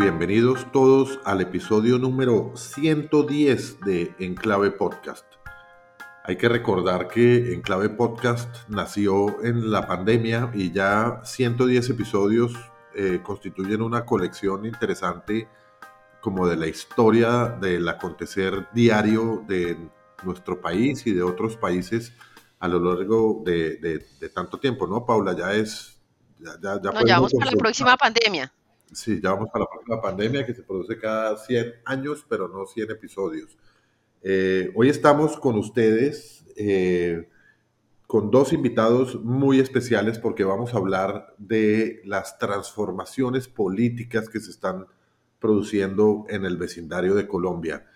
Bienvenidos todos al episodio número 110 de Enclave Podcast. Hay que recordar que Enclave Podcast nació en la pandemia y ya 110 episodios eh, constituyen una colección interesante como de la historia del acontecer diario de nuestro país y de otros países a lo largo de, tanto tiempo, ¿no, Paula? Ya es... Ya, ya, ya, vamos para la próxima pandemia. Sí, ya vamos para la próxima pandemia que se produce cada 100 años, pero no 100 episodios. Eh, hoy estamos con ustedes, eh, con dos invitados muy especiales, porque vamos a hablar de las transformaciones políticas que se están produciendo en el vecindario de Colombia.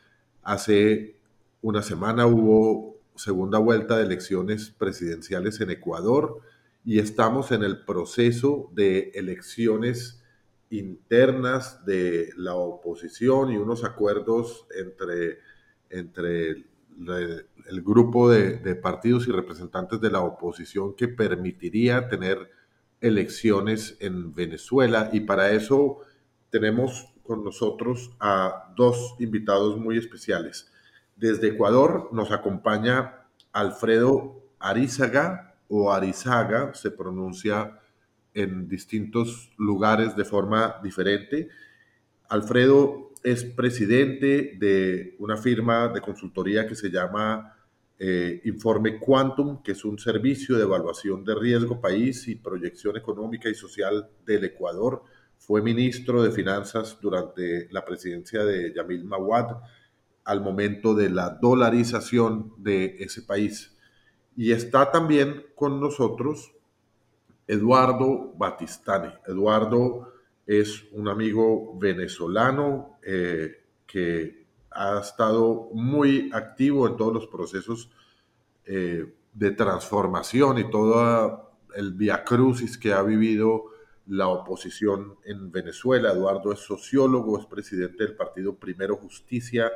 Hace una semana hubo segunda vuelta de elecciones presidenciales en Ecuador y estamos en el proceso de elecciones internas de la oposición y unos acuerdos entre, entre el, grupo de, de, partidos y representantes de la oposición que permitiría tener elecciones en Venezuela. Y para eso tenemos con nosotros a dos invitados muy especiales. Desde Ecuador nos acompaña Alfredo Arizaga o Arizaga, se pronuncia en distintos lugares de forma diferente. Alfredo es presidente de una firma de consultoría que se llama eh, Informe Quantum, que es un servicio de evaluación de riesgo país y proyección económica y social del Ecuador. Fue ministro de Finanzas durante la presidencia de Yamil Mawad al momento de la dolarización de ese país. Y está también con nosotros Eduardo Batistani. Eduardo es un amigo venezolano eh, que ha estado muy activo en todos los procesos eh, de transformación y todo el viacrucis que ha vivido la oposición en Venezuela. Eduardo es sociólogo, es presidente del partido Primero Justicia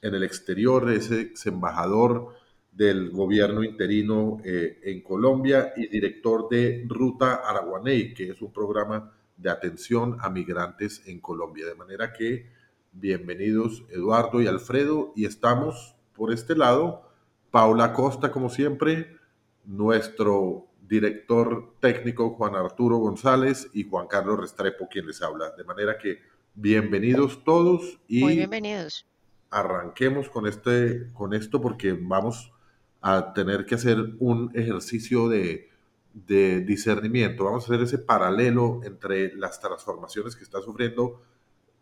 en el exterior, es ex embajador del gobierno interino eh, en Colombia y director de Ruta Araguaney, que es un programa de atención a migrantes en Colombia. De manera que bienvenidos Eduardo y Alfredo y estamos por este lado, Paula Costa como siempre, nuestro director técnico Juan Arturo González y Juan Carlos Restrepo quien les habla. De manera que bienvenidos todos y Muy bienvenidos. arranquemos con, este, con esto porque vamos a tener que hacer un ejercicio de, discernimiento. Vamos a hacer ese paralelo entre las transformaciones que está sufriendo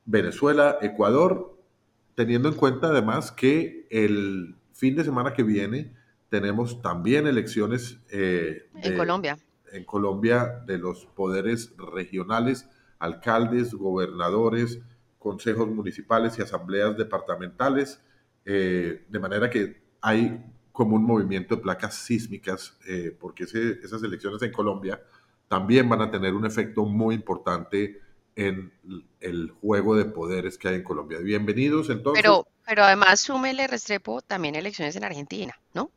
Venezuela, Ecuador, teniendo en cuenta además que el fin de semana que viene tenemos también elecciones eh, en Colombia. En Colombia de los poderes regionales, alcaldes, gobernadores, consejos municipales y asambleas departamentales, eh, de manera que hay como un movimiento de placas sísmicas, eh, porque esas elecciones en Colombia también van a tener un efecto muy importante en el juego de poderes que hay en Colombia. Bienvenidos entonces. Pero, pero además súmele Restrepo también elecciones en Argentina, ¿no?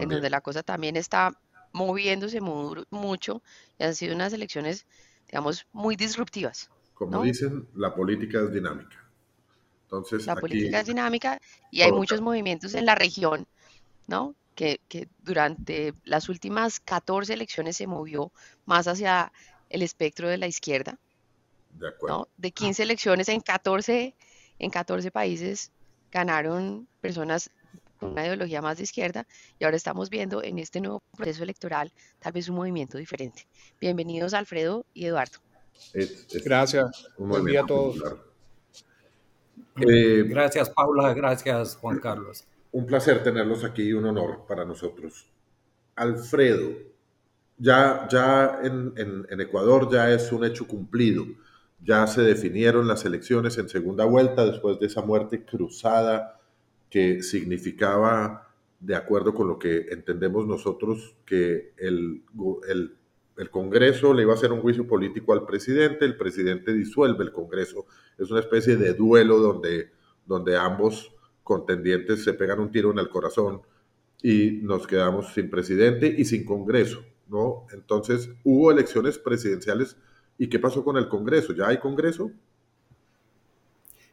En donde la cosa también está moviéndose mucho y han sido unas elecciones, digamos, muy disruptivas. Como dicen, la política es dinámica. Entonces, la política es dinámica y hay muchos movimientos en la región ¿no? Que, durante las últimas 14 elecciones se movió más hacia el espectro de la izquierda. De acuerdo. De 15 elecciones en 14, en 14 países ganaron personas con una ideología más de izquierda y ahora estamos viendo en este nuevo proceso electoral tal vez un movimiento diferente. Bienvenidos Alfredo y Eduardo. gracias. Buen día a todos. Eh, gracias Paula, gracias Juan Carlos un placer tenerlos aquí y un honor para nosotros. Alfredo, ya, ya en, Ecuador ya es un hecho cumplido. Ya se definieron las elecciones en segunda vuelta después de esa muerte cruzada que significaba, de acuerdo con lo que entendemos nosotros, que el, el, el Congreso le iba a hacer un juicio político al presidente, el presidente disuelve el Congreso. Es una especie de duelo donde, donde ambos contendientes se pegan un tiro en el corazón y nos quedamos sin presidente y sin Congreso, ¿no? Entonces, hubo elecciones presidenciales y ¿qué pasó con el Congreso? ¿Ya hay Congreso?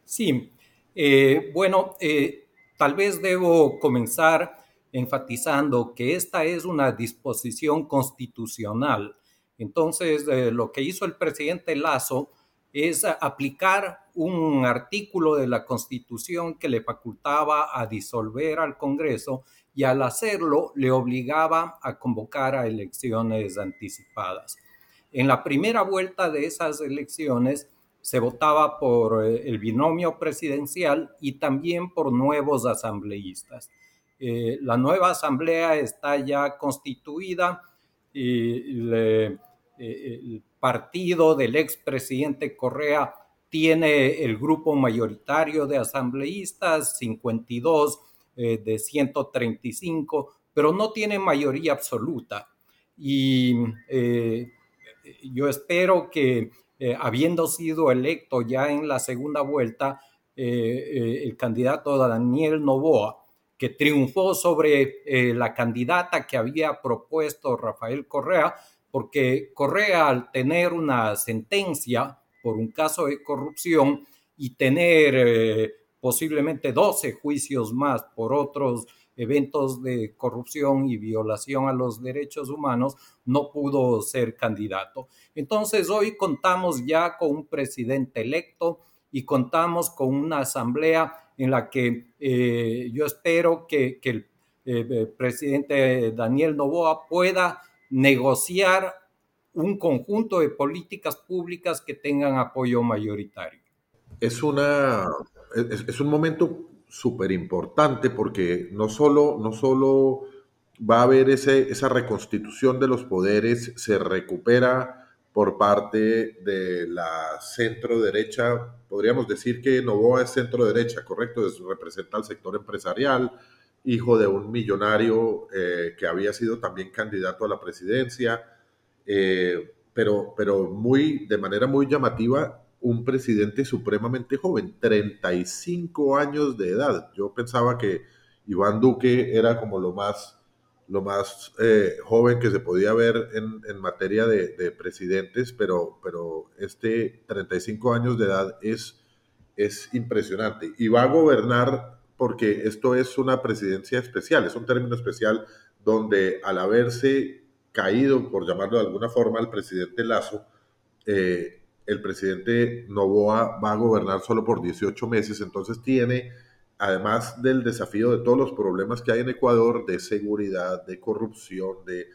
Sí, eh, bueno, eh, tal vez debo comenzar enfatizando que esta es una disposición constitucional. Entonces, eh, lo que hizo el presidente Lazo es aplicar un artículo de la Constitución que le facultaba a disolver al Congreso y al hacerlo le obligaba a convocar a elecciones anticipadas. En la primera vuelta de esas elecciones se votaba por eh, el binomio presidencial y también por nuevos asambleístas. Eh, la nueva asamblea está ya constituida y eh, el partido del expresidente Correa tiene el grupo mayoritario de asambleístas, 52 de 135, pero no tiene mayoría absoluta. Y yo espero que eh, habiendo sido electo ya en la segunda vuelta, eh, eh, el candidato Daniel Novoa, que triunfó sobre la candidata que había propuesto Rafael Correa, porque Correa al tener una sentencia por un caso de corrupción y tener posiblemente 12 juicios más por otros eventos de corrupción y violación a los derechos humanos, no pudo ser candidato. Entonces hoy contamos ya con un presidente electo y contamos con una asamblea en la que eh, yo espero que, el eh, presidente Daniel Novoa pueda negociar un conjunto de políticas públicas que tengan apoyo mayoritario. Es, una, es un momento súper importante porque no solo, no solo va a haber ese, esa reconstitución de los poderes, se recupera por parte de la centro derecha, podríamos decir que Novoa es centro derecha, correcto, es, representa al sector empresarial, hijo de un millonario eh, que había sido también candidato a la presidencia, eh, pero, pero muy, de manera muy llamativa, un presidente supremamente joven, 35 años de edad. Yo pensaba que Iván Duque era como lo más, lo más eh, joven que se podía ver en, materia de, presidentes, pero, pero este 35 años de edad es, es impresionante. Y va a gobernar porque esto es una presidencia especial, es un término especial donde al haberse caído, por llamarlo de alguna forma, el presidente Lazo, eh, el presidente Novoa va a gobernar solo por 18 meses, entonces tiene, además del desafío de todos los problemas que hay en Ecuador, de seguridad, de corrupción, de,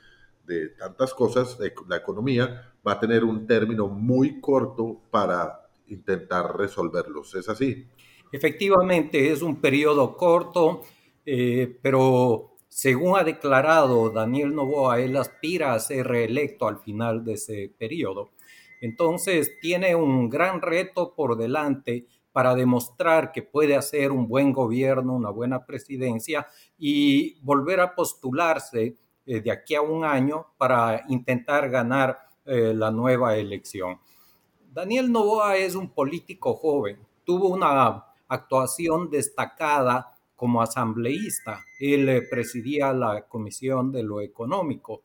tantas cosas, de la economía, va a tener un término muy corto para intentar resolverlos. ¿Es así? Efectivamente, es un periodo corto, eh, pero según ha declarado Daniel Novoa, él aspira a ser reelecto al final de ese periodo. Entonces tiene un gran reto por delante para demostrar que puede hacer un buen gobierno, una buena presidencia y volver a postularse eh, de aquí a un año para intentar ganar eh, la nueva elección. Daniel Novoa es un político joven, tuvo una actuación destacada como asambleísta. Él eh, presidía la Comisión de lo Económico.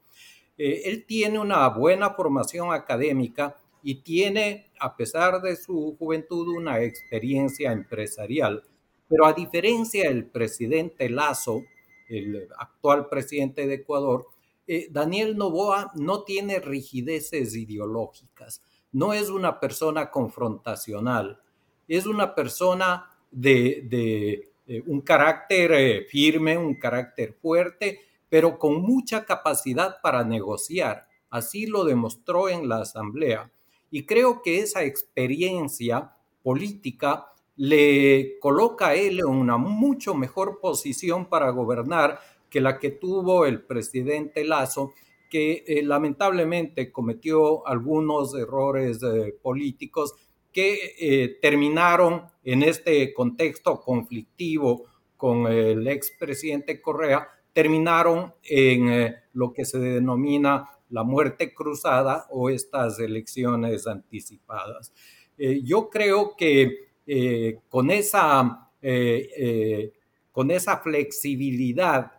él tiene una buena formación académica y tiene, a pesar de su juventud, una experiencia empresarial. Pero a diferencia del presidente Lazo, el actual presidente de Ecuador, eh, Daniel Novoa no tiene rigideces ideológicas, no es una persona confrontacional, es una persona de, eh, un carácter eh, firme, un carácter fuerte, pero con mucha capacidad para negociar. Así lo demostró en la asamblea. Y creo que esa experiencia política le coloca a él en una mucho mejor posición para gobernar que la que tuvo el presidente Lazo, que eh, lamentablemente cometió algunos errores políticos que eh, terminaron en este contexto conflictivo con el expresidente Correa, terminaron en lo que se denomina la muerte cruzada o estas elecciones anticipadas. Eh, yo creo que eh, con, esa, eh, con esa flexibilidad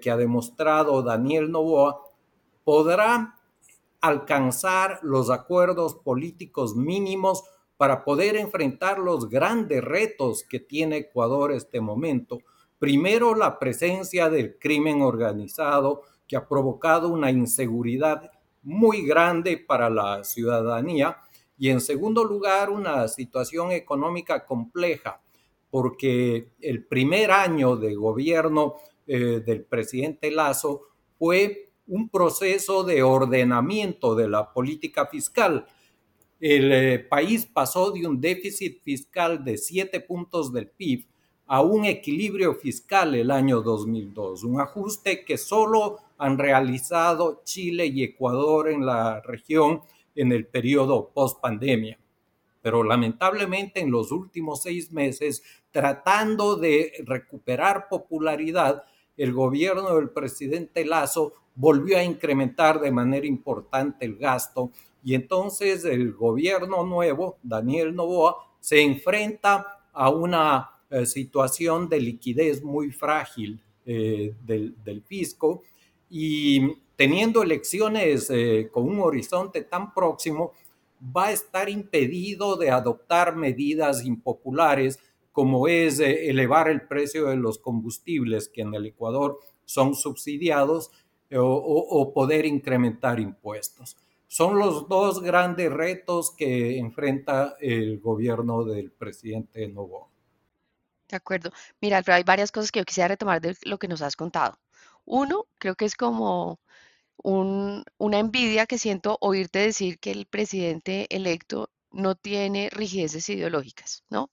que ha demostrado Daniel Novoa, podrá alcanzar los acuerdos políticos mínimos para poder enfrentar los grandes retos que tiene Ecuador este momento. Primero, la presencia del crimen organizado que ha provocado una inseguridad muy grande para la ciudadanía y en segundo lugar una situación económica compleja porque el primer año de gobierno eh, del presidente Lazo fue un proceso de ordenamiento de la política fiscal. El eh, país pasó de un déficit fiscal de 7 puntos del PIB a un equilibrio fiscal el año 2002, un ajuste que solo han realizado Chile y Ecuador en la región en el periodo post pandemia. Pero lamentablemente en los últimos seis meses, tratando de recuperar popularidad, el gobierno del presidente Lazo volvió a incrementar de manera importante el gasto y entonces el gobierno nuevo, Daniel Novoa, se enfrenta a una eh, situación de liquidez muy frágil eh, del, fisco y teniendo elecciones eh, con un horizonte tan próximo, va a estar impedido de adoptar medidas impopulares como es elevar el precio de los combustibles que en el Ecuador son subsidiados o, poder incrementar impuestos. Son los dos grandes retos que enfrenta el gobierno del presidente Novoa. De acuerdo. Mira, hay varias cosas que yo quisiera retomar de lo que nos has contado. Uno, creo que es como una envidia que siento oírte decir que el presidente electo no tiene rigideces ideológicas, ¿no?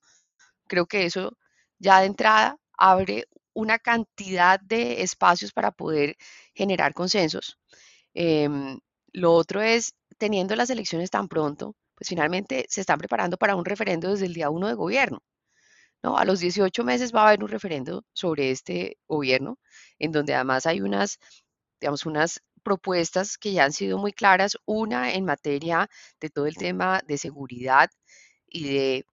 Creo que eso ya de entrada abre una cantidad de espacios para poder generar consensos. Em, lo otro es, teniendo las elecciones tan pronto, pues finalmente se están preparando para un referendo desde el día uno de gobierno. ¿no? A los 18 meses va a haber un referendo sobre este gobierno, en donde además hay unas, digamos, unas propuestas que ya han sido muy claras, una en materia de todo el tema de seguridad y de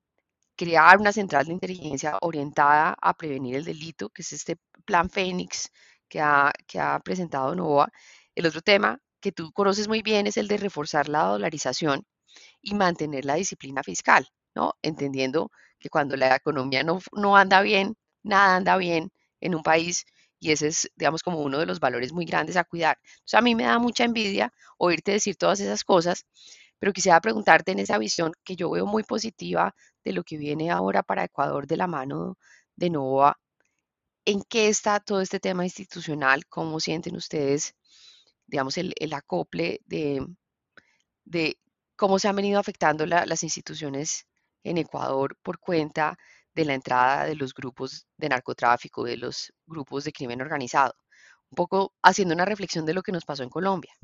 crear una central de inteligencia orientada a prevenir el delito, que es este plan Fénix que ha, que ha presentado NOVA. El otro tema que tú conoces muy bien es el de reforzar la dolarización y mantener la disciplina fiscal, ¿no? Entendiendo que cuando la economía no, no anda bien, nada anda bien en un país y ese es, digamos, como uno de los valores muy grandes a cuidar. Entonces, a mí me da mucha envidia oírte decir todas esas cosas, pero quisiera preguntarte en esa visión que yo veo muy positiva de lo que viene ahora para Ecuador de la mano de NOVA, ¿en qué está todo este tema institucional? ¿Cómo sienten ustedes, digamos, el, acople de, de, cómo se han venido afectando las instituciones en Ecuador por cuenta de la entrada de los grupos de narcotráfico, de los grupos de crimen organizado? Un poco haciendo una reflexión de lo que nos pasó en Colombia.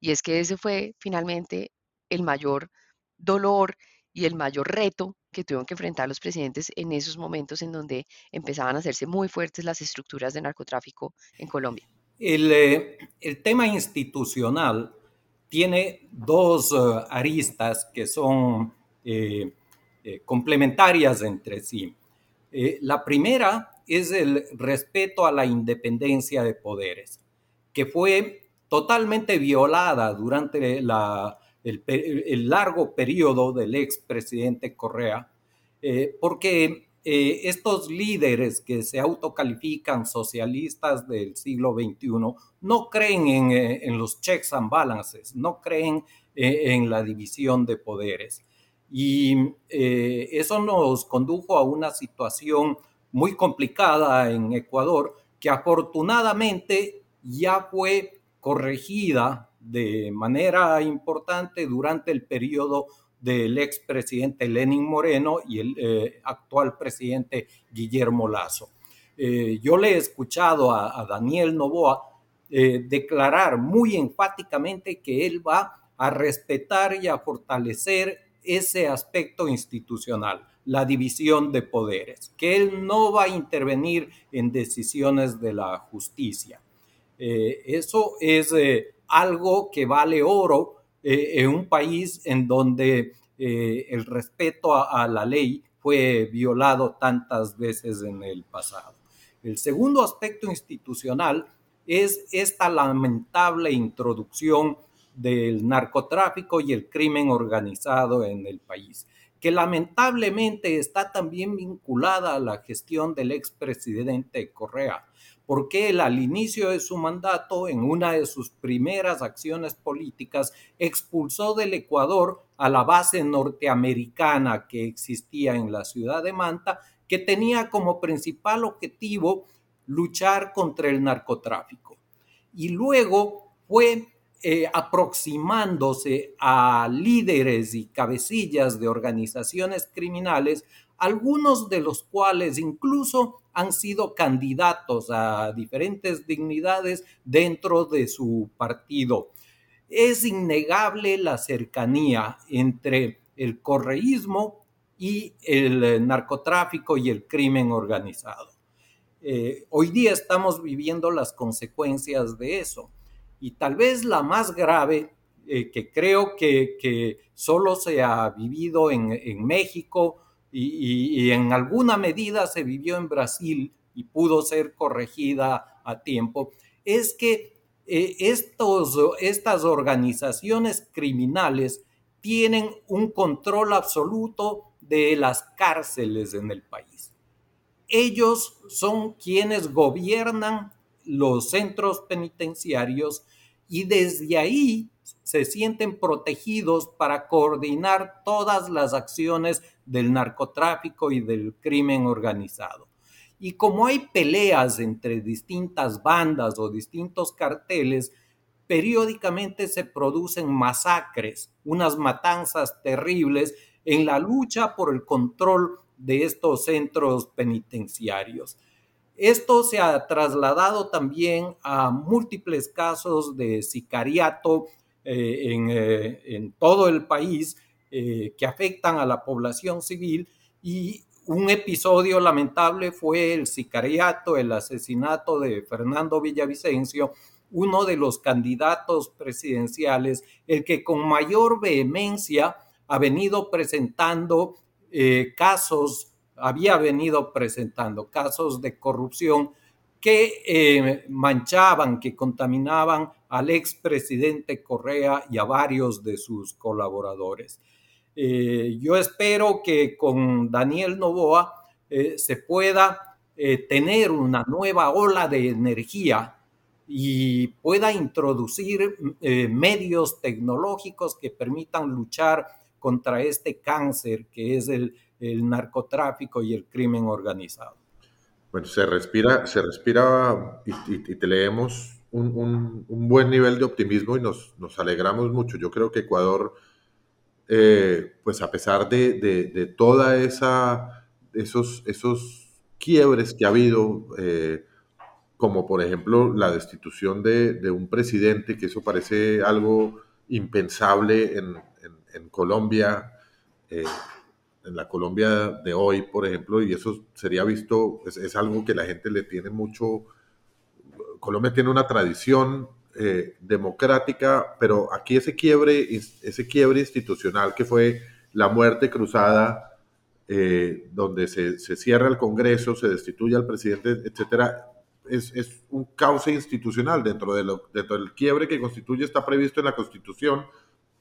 Y es que ese fue finalmente el mayor dolor y el mayor reto que tuvieron que enfrentar los presidentes en esos momentos en donde empezaban a hacerse muy fuertes las estructuras de narcotráfico en Colombia. El, eh, tema institucional tiene dos eh, aristas que son eh, complementarias entre sí. la primera es el respeto a la independencia de poderes, que fue totalmente violada durante la el, largo periodo del expresidente Correa, porque eh, estos líderes que se autocalifican socialistas del siglo XXI no creen en, eh, en los checks and balances, no creen en la división de poderes. Y eso nos condujo a una situación muy complicada en Ecuador que afortunadamente ya fue corregida de manera importante durante el periodo del expresidente Lenin Moreno y el eh, actual presidente Guillermo Lazo. Eh, yo le he escuchado a, Daniel Novoa eh, declarar muy enfáticamente que él va a respetar y a fortalecer ese aspecto institucional, la división de poderes, que él no va a intervenir en decisiones de la justicia. eso es algo que vale oro eh, en un país en donde eh, el respeto a, la ley fue violado tantas veces en el pasado. El segundo aspecto institucional es esta lamentable introducción del narcotráfico y el crimen organizado en el país, que lamentablemente está también vinculada a la gestión del expresidente Correa, porque él al inicio de su mandato, en una de sus primeras acciones políticas, expulsó del Ecuador a la base norteamericana que existía en la ciudad de Manta, que tenía como principal objetivo luchar contra el narcotráfico. Y luego fue eh, aproximándose a líderes y cabecillas de organizaciones criminales, algunos de los cuales incluso han sido candidatos a diferentes dignidades dentro de su partido. Es innegable la cercanía entre el correísmo y el narcotráfico y el crimen organizado. Eh, hoy día estamos viviendo las consecuencias de eso. Y tal vez la más grave, eh, que creo que, solo se ha vivido en, México y, en alguna medida se vivió en Brasil y pudo ser corregida a tiempo, es que eh, estos, estas organizaciones criminales tienen un control absoluto de las cárceles en el país. Ellos son quienes gobiernan los centros penitenciarios y desde ahí se sienten protegidos para coordinar todas las acciones del narcotráfico y del crimen organizado. Y como hay peleas entre distintas bandas o distintos carteles, periódicamente se producen masacres, unas matanzas terribles en la lucha por el control de estos centros penitenciarios. Esto se ha trasladado también a múltiples casos de sicariato eh, eh, en, todo el país eh, que afectan a la población civil y un episodio lamentable fue el sicariato, el asesinato de Fernando Villavicencio, uno de los candidatos presidenciales, el que con mayor vehemencia ha venido presentando casos había venido presentando casos de corrupción que eh, manchaban, que contaminaban al expresidente Correa y a varios de sus colaboradores. Eh, yo espero que con Daniel Novoa eh, se pueda tener una nueva ola de energía y pueda introducir medios tecnológicos que permitan luchar contra este cáncer que es el, narcotráfico y el crimen organizado. Bueno, se respira, se respira y, te leemos un, buen nivel de optimismo y nos, alegramos mucho. Yo creo que Ecuador, eh, pues a pesar de, de, toda esa, esos, esos quiebres que ha habido, eh, como por ejemplo la destitución de, un presidente, que eso parece algo impensable en, Colombia, eh, en la Colombia de hoy, por ejemplo, y eso sería visto, es, algo que la gente le tiene mucho, Colombia tiene una tradición eh, democrática, pero aquí ese quiebre, ese quiebre institucional que fue la muerte cruzada, eh, donde se, cierra el Congreso, se destituye al presidente, etcétera, es, un cauce institucional dentro, de lo, dentro del quiebre que constituye, está previsto en la Constitución,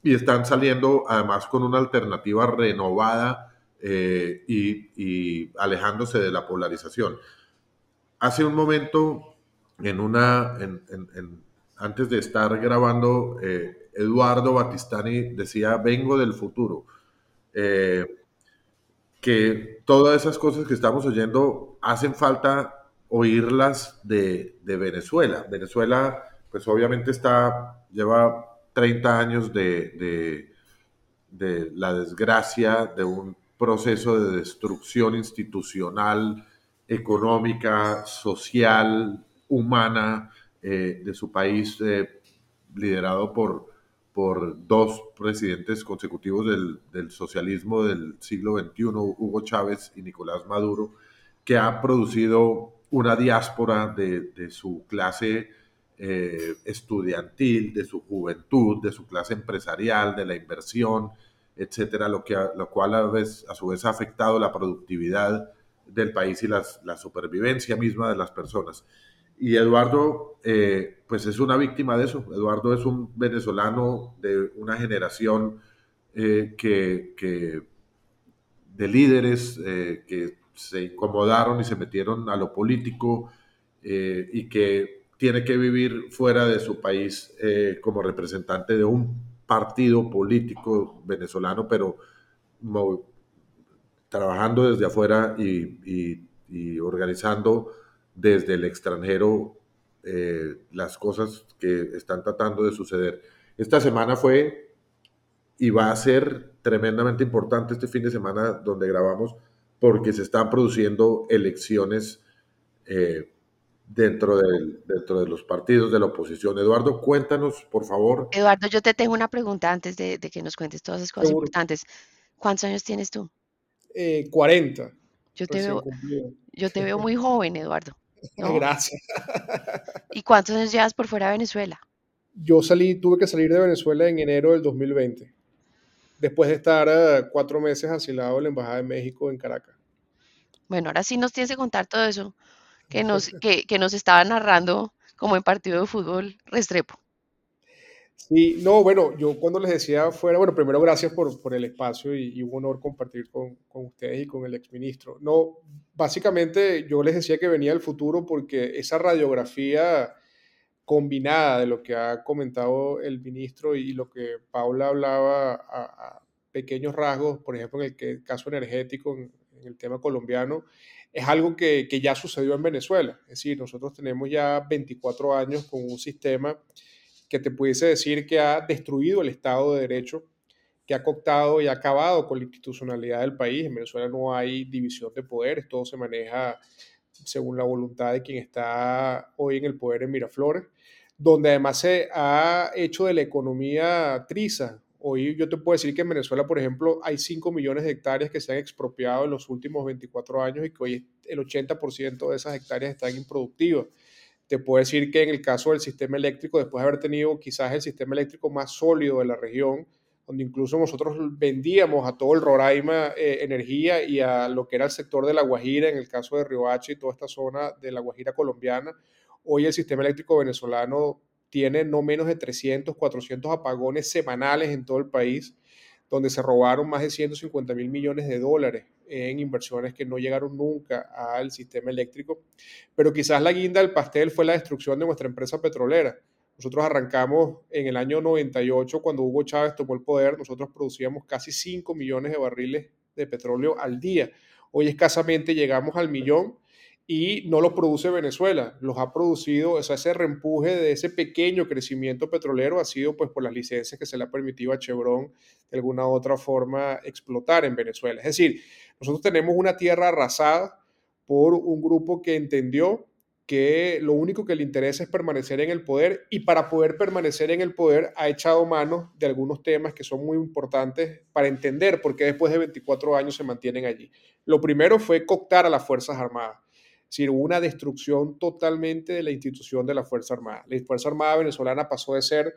y están saliendo además con una alternativa renovada eh, y, alejándose de la polarización. Hace un momento, en una, antes de estar grabando, eh, Eduardo Batistani decía, vengo del futuro. Eh, que todas esas cosas que estamos oyendo hacen falta oírlas de, Venezuela. Venezuela, pues obviamente está, lleva 30 años de, de la desgracia de un proceso de destrucción institucional, económica, social, humana eh, de su país, eh, liderado por, por dos presidentes consecutivos del, socialismo del siglo XXI, Hugo Chávez y Nicolás Maduro, que ha producido una diáspora de, su clase eh, estudiantil, de su juventud, de su clase empresarial, de la inversión, etcétera, lo, que, lo cual a, su vez ha afectado la productividad del país y la supervivencia misma de las personas. Y Eduardo, eh, pues es una víctima de eso. Eduardo es un venezolano de una generación eh, que, líderes eh, que se incomodaron y se metieron a lo político y que tiene que vivir fuera de su país como representante de un partido político venezolano, pero trabajando desde afuera y, organizando desde el extranjero las cosas que están tratando de suceder. Esta semana fue y va a ser tremendamente importante este fin de semana donde grabamos porque se están produciendo elecciones eh, dentro, del, dentro de los partidos de la oposición. Eduardo, cuéntanos, por favor. Eduardo, yo te tengo una pregunta antes de, que nos cuentes todas esas cosas importantes. ¿Cuántos años tienes tú? 40. Eh, yo te, veo, yo te veo muy joven, Eduardo. Gracias. ¿Y cuántos años llevas por fuera de Venezuela? Yo salí, tuve que salir de Venezuela en enero del 2020, después de estar eh, cuatro meses asilado en la Embajada de México en Caracas. Bueno, ahora sí nos tienes que contar todo eso que nos, que, que nos estaba narrando como en partido de fútbol Restrepo. Sí, no, bueno, yo cuando les decía fuera, bueno, primero gracias por, por el espacio y, y, un honor compartir con, con, ustedes y con el exministro. No, básicamente yo les decía que venía el futuro porque esa radiografía combinada de lo que ha comentado el ministro y lo que Paula hablaba a, pequeños rasgos, por ejemplo, en el caso energético, en, el tema colombiano, es algo que, que, ya sucedió en Venezuela. Es decir, nosotros tenemos ya 24 años con un sistema que te pudiese decir que ha destruido el Estado de Derecho, que ha cooptado y ha acabado con la institucionalidad del país. En Venezuela no hay división de poderes, todo se maneja según la voluntad de quien está hoy en el poder en Miraflores donde además se ha hecho de la economía triza. Hoy yo te puedo decir que en Venezuela, por ejemplo, hay 5 millones de hectáreas que se han expropiado en los últimos 24 años y que hoy el 80% de esas hectáreas están improductivas. Te puedo decir que en el caso del sistema eléctrico, después de haber tenido quizás el sistema eléctrico más sólido de la región, donde incluso nosotros vendíamos a todo el Roraima eh, energía y a lo que era el sector de La Guajira, en el caso de Riohacha y toda esta zona de La Guajira colombiana, Hoy el sistema eléctrico venezolano tiene no menos de 300, 400 apagones semanales en todo el país, donde se robaron más de 150 mil millones de dólares en inversiones que no llegaron nunca al sistema eléctrico. Pero quizás la guinda del pastel fue la destrucción de nuestra empresa petrolera. Nosotros arrancamos en el año 98, cuando Hugo Chávez tomó el poder, nosotros producíamos casi 5 millones de barriles de petróleo al día. Hoy escasamente llegamos al millón y no los produce Venezuela, los ha producido, o sea, ese reempuje de ese pequeño crecimiento petrolero ha sido pues por las licencias que se le ha permitido a Chevron de alguna otra forma explotar en Venezuela. Es decir, nosotros tenemos una tierra arrasada por un grupo que entendió que lo único que le interesa es permanecer en el poder y para poder permanecer en el poder ha echado mano de algunos temas que son muy importantes para entender por qué después de 24 años se mantienen allí. Lo primero fue cooptar a las Fuerzas Armadas hubo una destrucción totalmente de la institución de la Fuerza Armada. La Fuerza Armada venezolana pasó de ser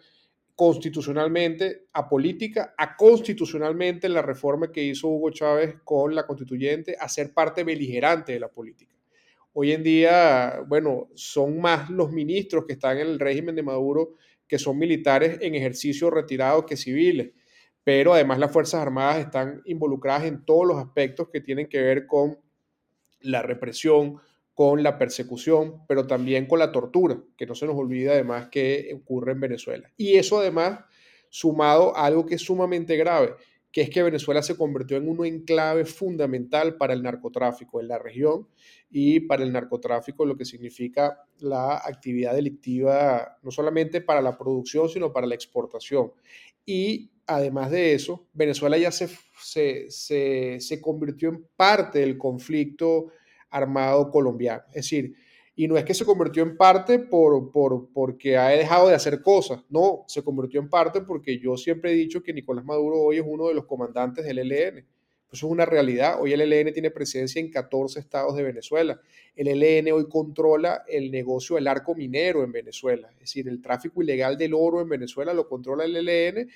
constitucionalmente apolítica a constitucionalmente en la reforma que hizo Hugo Chávez con la constituyente a ser parte beligerante de la política. Hoy en día, bueno, son más los ministros que están en el régimen de Maduro que son militares en ejercicio retirado que civiles, pero además las Fuerzas Armadas están involucradas en todos los aspectos que tienen que ver con la represión, con la persecución, pero también con la tortura, que no se nos olvida además que ocurre en Venezuela. Y eso además sumado a algo que es sumamente grave, que es que Venezuela se convirtió en un enclave fundamental para el narcotráfico en la región y para el narcotráfico lo que significa la actividad delictiva, no solamente para la producción, sino para la exportación. Y además de eso, Venezuela ya se, se, se, se convirtió en parte del conflicto armado colombiano. Es decir, y no es que se convirtió en parte por, por, porque ha dejado de hacer cosas, no, se convirtió en parte porque yo siempre he dicho que Nicolás Maduro hoy es uno de los comandantes del ELN. Eso es una realidad. Hoy el ELN tiene presencia en 14 estados de Venezuela. El ELN hoy controla el negocio del arco minero en Venezuela. Es decir, el tráfico ilegal del oro en Venezuela lo controla el ELN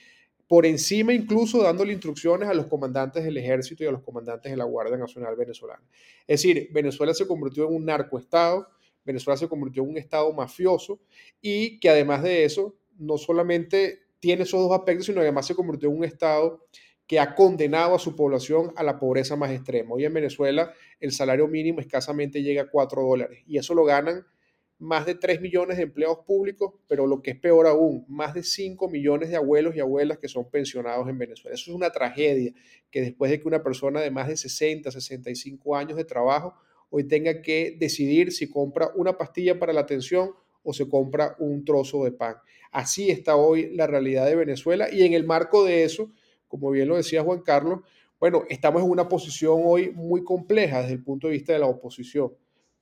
por encima incluso dándole instrucciones a los comandantes del ejército y a los comandantes de la Guardia Nacional venezolana. Es decir, Venezuela se convirtió en un narcoestado, Venezuela se convirtió en un estado mafioso y que además de eso, no solamente tiene esos dos aspectos, sino además se convirtió en un estado que ha condenado a su población a la pobreza más extrema. Hoy en Venezuela el salario mínimo escasamente llega a 4 dólares y eso lo ganan más de 3 millones de empleados públicos, pero lo que es peor aún, más de 5 millones de abuelos y abuelas que son pensionados en Venezuela. Eso es una tragedia, que después de que una persona de más de 60, 65 años de trabajo hoy tenga que decidir si compra una pastilla para la atención o se compra un trozo de pan. Así está hoy la realidad de Venezuela y en el marco de eso, como bien lo decía Juan Carlos, bueno, estamos en una posición hoy muy compleja desde el punto de vista de la oposición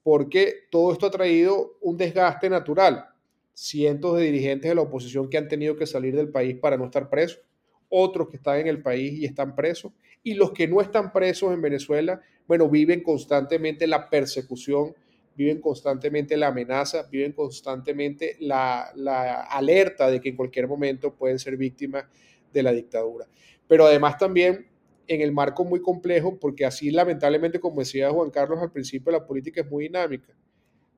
porque todo esto ha traído un desgaste natural. Cientos de dirigentes de la oposición que han tenido que salir del país para no estar presos, otros que están en el país y están presos, y los que no están presos en Venezuela, bueno, viven constantemente la persecución, viven constantemente la amenaza, viven constantemente la, la alerta de que en cualquier momento pueden ser víctimas de la dictadura. Pero además también en el marco muy complejo, porque así lamentablemente, como decía Juan Carlos al principio, la política es muy dinámica.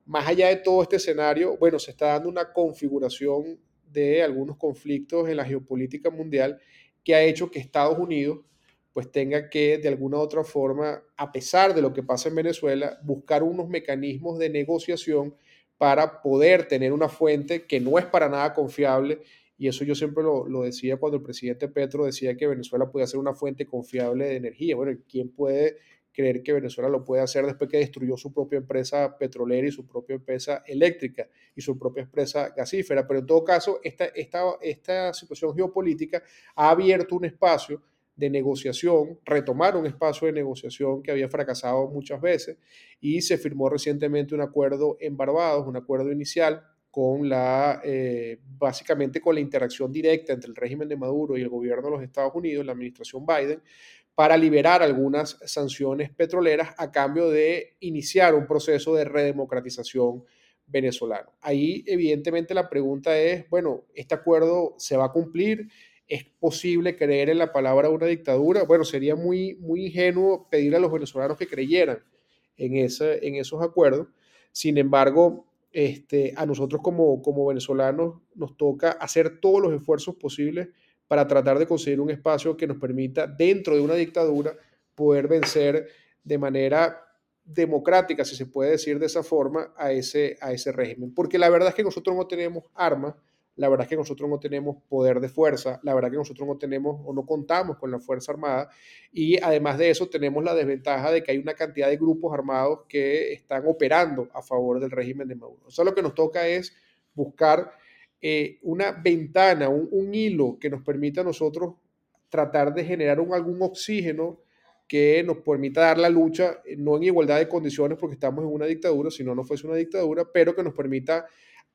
Más allá de todo este escenario, bueno, se está dando una configuración de algunos conflictos en la geopolítica mundial que ha hecho que Estados Unidos pues tenga que de alguna u otra forma, a pesar de lo que pasa en Venezuela, buscar unos mecanismos de negociación para poder tener una fuente que no es para nada confiable y eso yo siempre lo, decía cuando el presidente Petro decía que Venezuela podía ser una fuente confiable de energía. Bueno, ¿quién puede creer que Venezuela lo puede hacer después que destruyó su propia empresa petrolera y su propia empresa eléctrica y su propia empresa gasífera? Pero en todo caso, esta, esta, esta situación geopolítica ha abierto un espacio de negociación, retomar un espacio de negociación que había fracasado muchas veces y se firmó recientemente un acuerdo en Barbados, un acuerdo inicial con la, eh, básicamente con la interacción directa entre el régimen de Maduro y el gobierno de los Estados Unidos, la administración Biden, para liberar algunas sanciones petroleras a cambio de iniciar un proceso de redemocratización venezolano. Ahí evidentemente la pregunta es, bueno, ¿este acuerdo se va a cumplir? ¿Es posible creer en la palabra de una dictadura? Bueno, sería muy, muy ingenuo pedirle a los venezolanos que creyeran en, ese, en esos acuerdos. Sin embargo, este, a nosotros como, como venezolanos nos toca hacer todos los esfuerzos posibles para tratar de conseguir un espacio que nos permita, dentro de una dictadura, poder vencer de manera democrática, si se puede decir de esa forma, a ese, a ese régimen. Porque la verdad es que nosotros no tenemos armas la verdad es que nosotros no tenemos poder de fuerza, la verdad es que nosotros no tenemos o no contamos con la Fuerza Armada y además de eso tenemos la desventaja de que hay una cantidad de grupos armados que están operando a favor del régimen de Maduro. O sea, lo que nos toca es buscar eh, una ventana, un, hilo que nos permita a nosotros tratar de generar un, algún oxígeno que nos permita dar la lucha, eh, no en igualdad de condiciones porque estamos en una dictadura, si no, no fuese una dictadura, pero que nos permita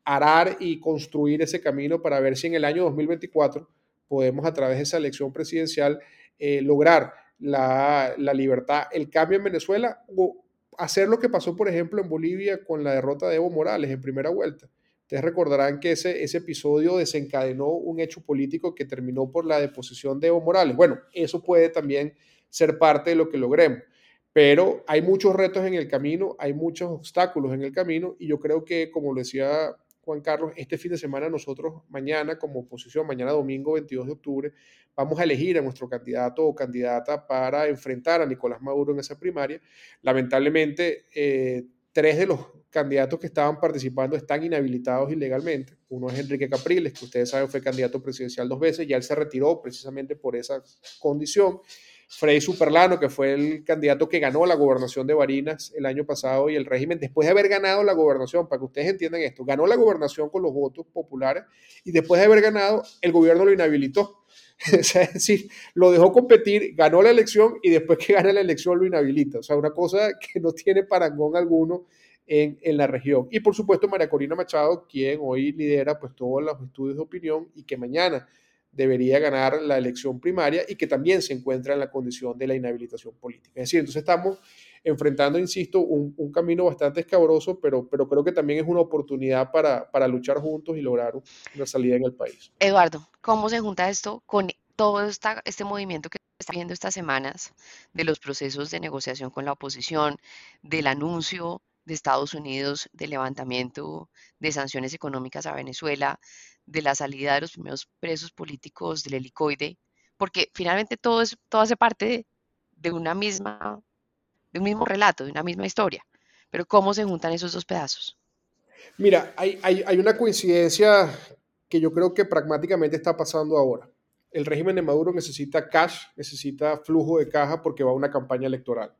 arar y construir ese camino para ver si en el año 2024 podemos a través de esa elección presidencial eh, lograr la, libertad, el cambio en Venezuela o hacer lo que pasó, por ejemplo, en Bolivia con la derrota de Evo Morales en primera vuelta. Ustedes recordarán que ese, ese episodio desencadenó un hecho político que terminó por la deposición de Evo Morales. Bueno, eso puede también ser parte de lo que logremos. Pero hay muchos retos en el camino, hay muchos obstáculos en el camino y yo creo que, como lo decía Juan Carlos, este fin de semana nosotros mañana como oposición, mañana domingo 22 de octubre, vamos a elegir a nuestro candidato o candidata para enfrentar a Nicolás Maduro en esa primaria. Lamentablemente, eh, tres de los candidatos que estaban participando están inhabilitados ilegalmente. Uno es Enrique Capriles, que ustedes saben fue candidato presidencial dos veces, ya él se retiró precisamente por esa condición. Freddy Superlano, que fue el candidato que ganó la gobernación de Barinas el año pasado y el régimen, después de haber ganado la gobernación, para que ustedes entiendan esto, ganó la gobernación con los votos populares y después de haber ganado, el gobierno lo inhabilitó. es decir, lo dejó competir, ganó la elección y después que gana la elección lo inhabilita. O sea, una cosa que no tiene parangón alguno en, en, la región. Y por supuesto, María Corina Machado, quien hoy lidera pues todos los estudios de opinión y que mañana debería ganar la elección primaria y que también se encuentra en la condición de la inhabilitación política. Es decir, entonces estamos enfrentando, insisto, un, camino bastante escabroso, pero, pero creo que también es una oportunidad para, para luchar juntos y lograr una salida en el país. Eduardo, ¿cómo se junta esto con todo esta, este movimiento que está viendo estas semanas de los procesos de negociación con la oposición, del anuncio de Estados Unidos del levantamiento de sanciones económicas a Venezuela, de la salida de los primeros presos políticos del helicoide, porque finalmente todo, es, todo hace parte de, una misma, de un mismo relato, de una misma historia. Pero ¿cómo se juntan esos dos pedazos? Mira, hay, hay, hay una coincidencia que yo creo que pragmáticamente está pasando ahora. El régimen de Maduro necesita cash, necesita flujo de caja porque va a una campaña electoral.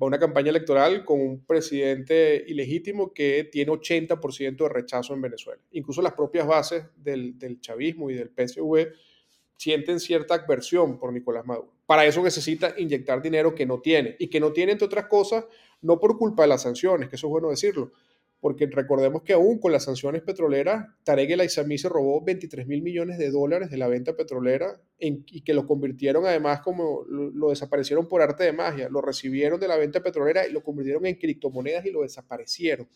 Va una campaña electoral con un presidente ilegítimo que tiene 80% de rechazo en Venezuela. Incluso las propias bases del, del chavismo y del PSV sienten cierta adversión por Nicolás Maduro. Para eso necesita inyectar dinero que no tiene y que no tiene, entre otras cosas, no por culpa de las sanciones, que eso es bueno decirlo, porque recordemos que aún con las sanciones petroleras, Tarek El Aizami se robó 23 mil millones de dólares de la venta petrolera y que lo convirtieron además como lo, desaparecieron por arte de magia, lo recibieron de la venta petrolera y lo convirtieron en criptomonedas y lo desaparecieron.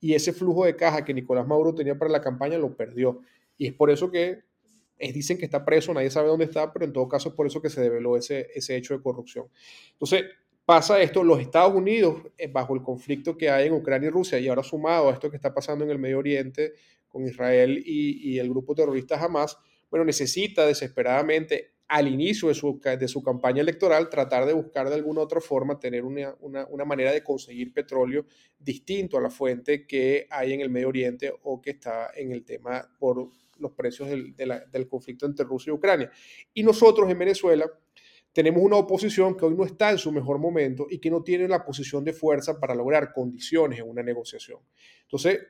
Y ese flujo de caja que Nicolás Maduro tenía para la campaña lo perdió. Y es por eso que es, dicen que está preso, nadie sabe dónde está, pero en todo caso es por eso que se develó ese, ese hecho de corrupción. Entonces, pasa esto, los Estados Unidos, eh, bajo el conflicto que hay en Ucrania y Rusia, y ahora sumado a esto que está pasando en el Medio Oriente con Israel y, el grupo terrorista Hamas, bueno, necesita desesperadamente al inicio de su, de su, campaña electoral tratar de buscar de alguna otra forma tener una, una, manera de conseguir petróleo distinto a la fuente que hay en el Medio Oriente o que está en el tema por los precios del, del conflicto entre Rusia y Ucrania. Y nosotros en Venezuela tenemos una oposición que hoy no está en su mejor momento y que no tiene la posición de fuerza para lograr condiciones en una negociación. Entonces,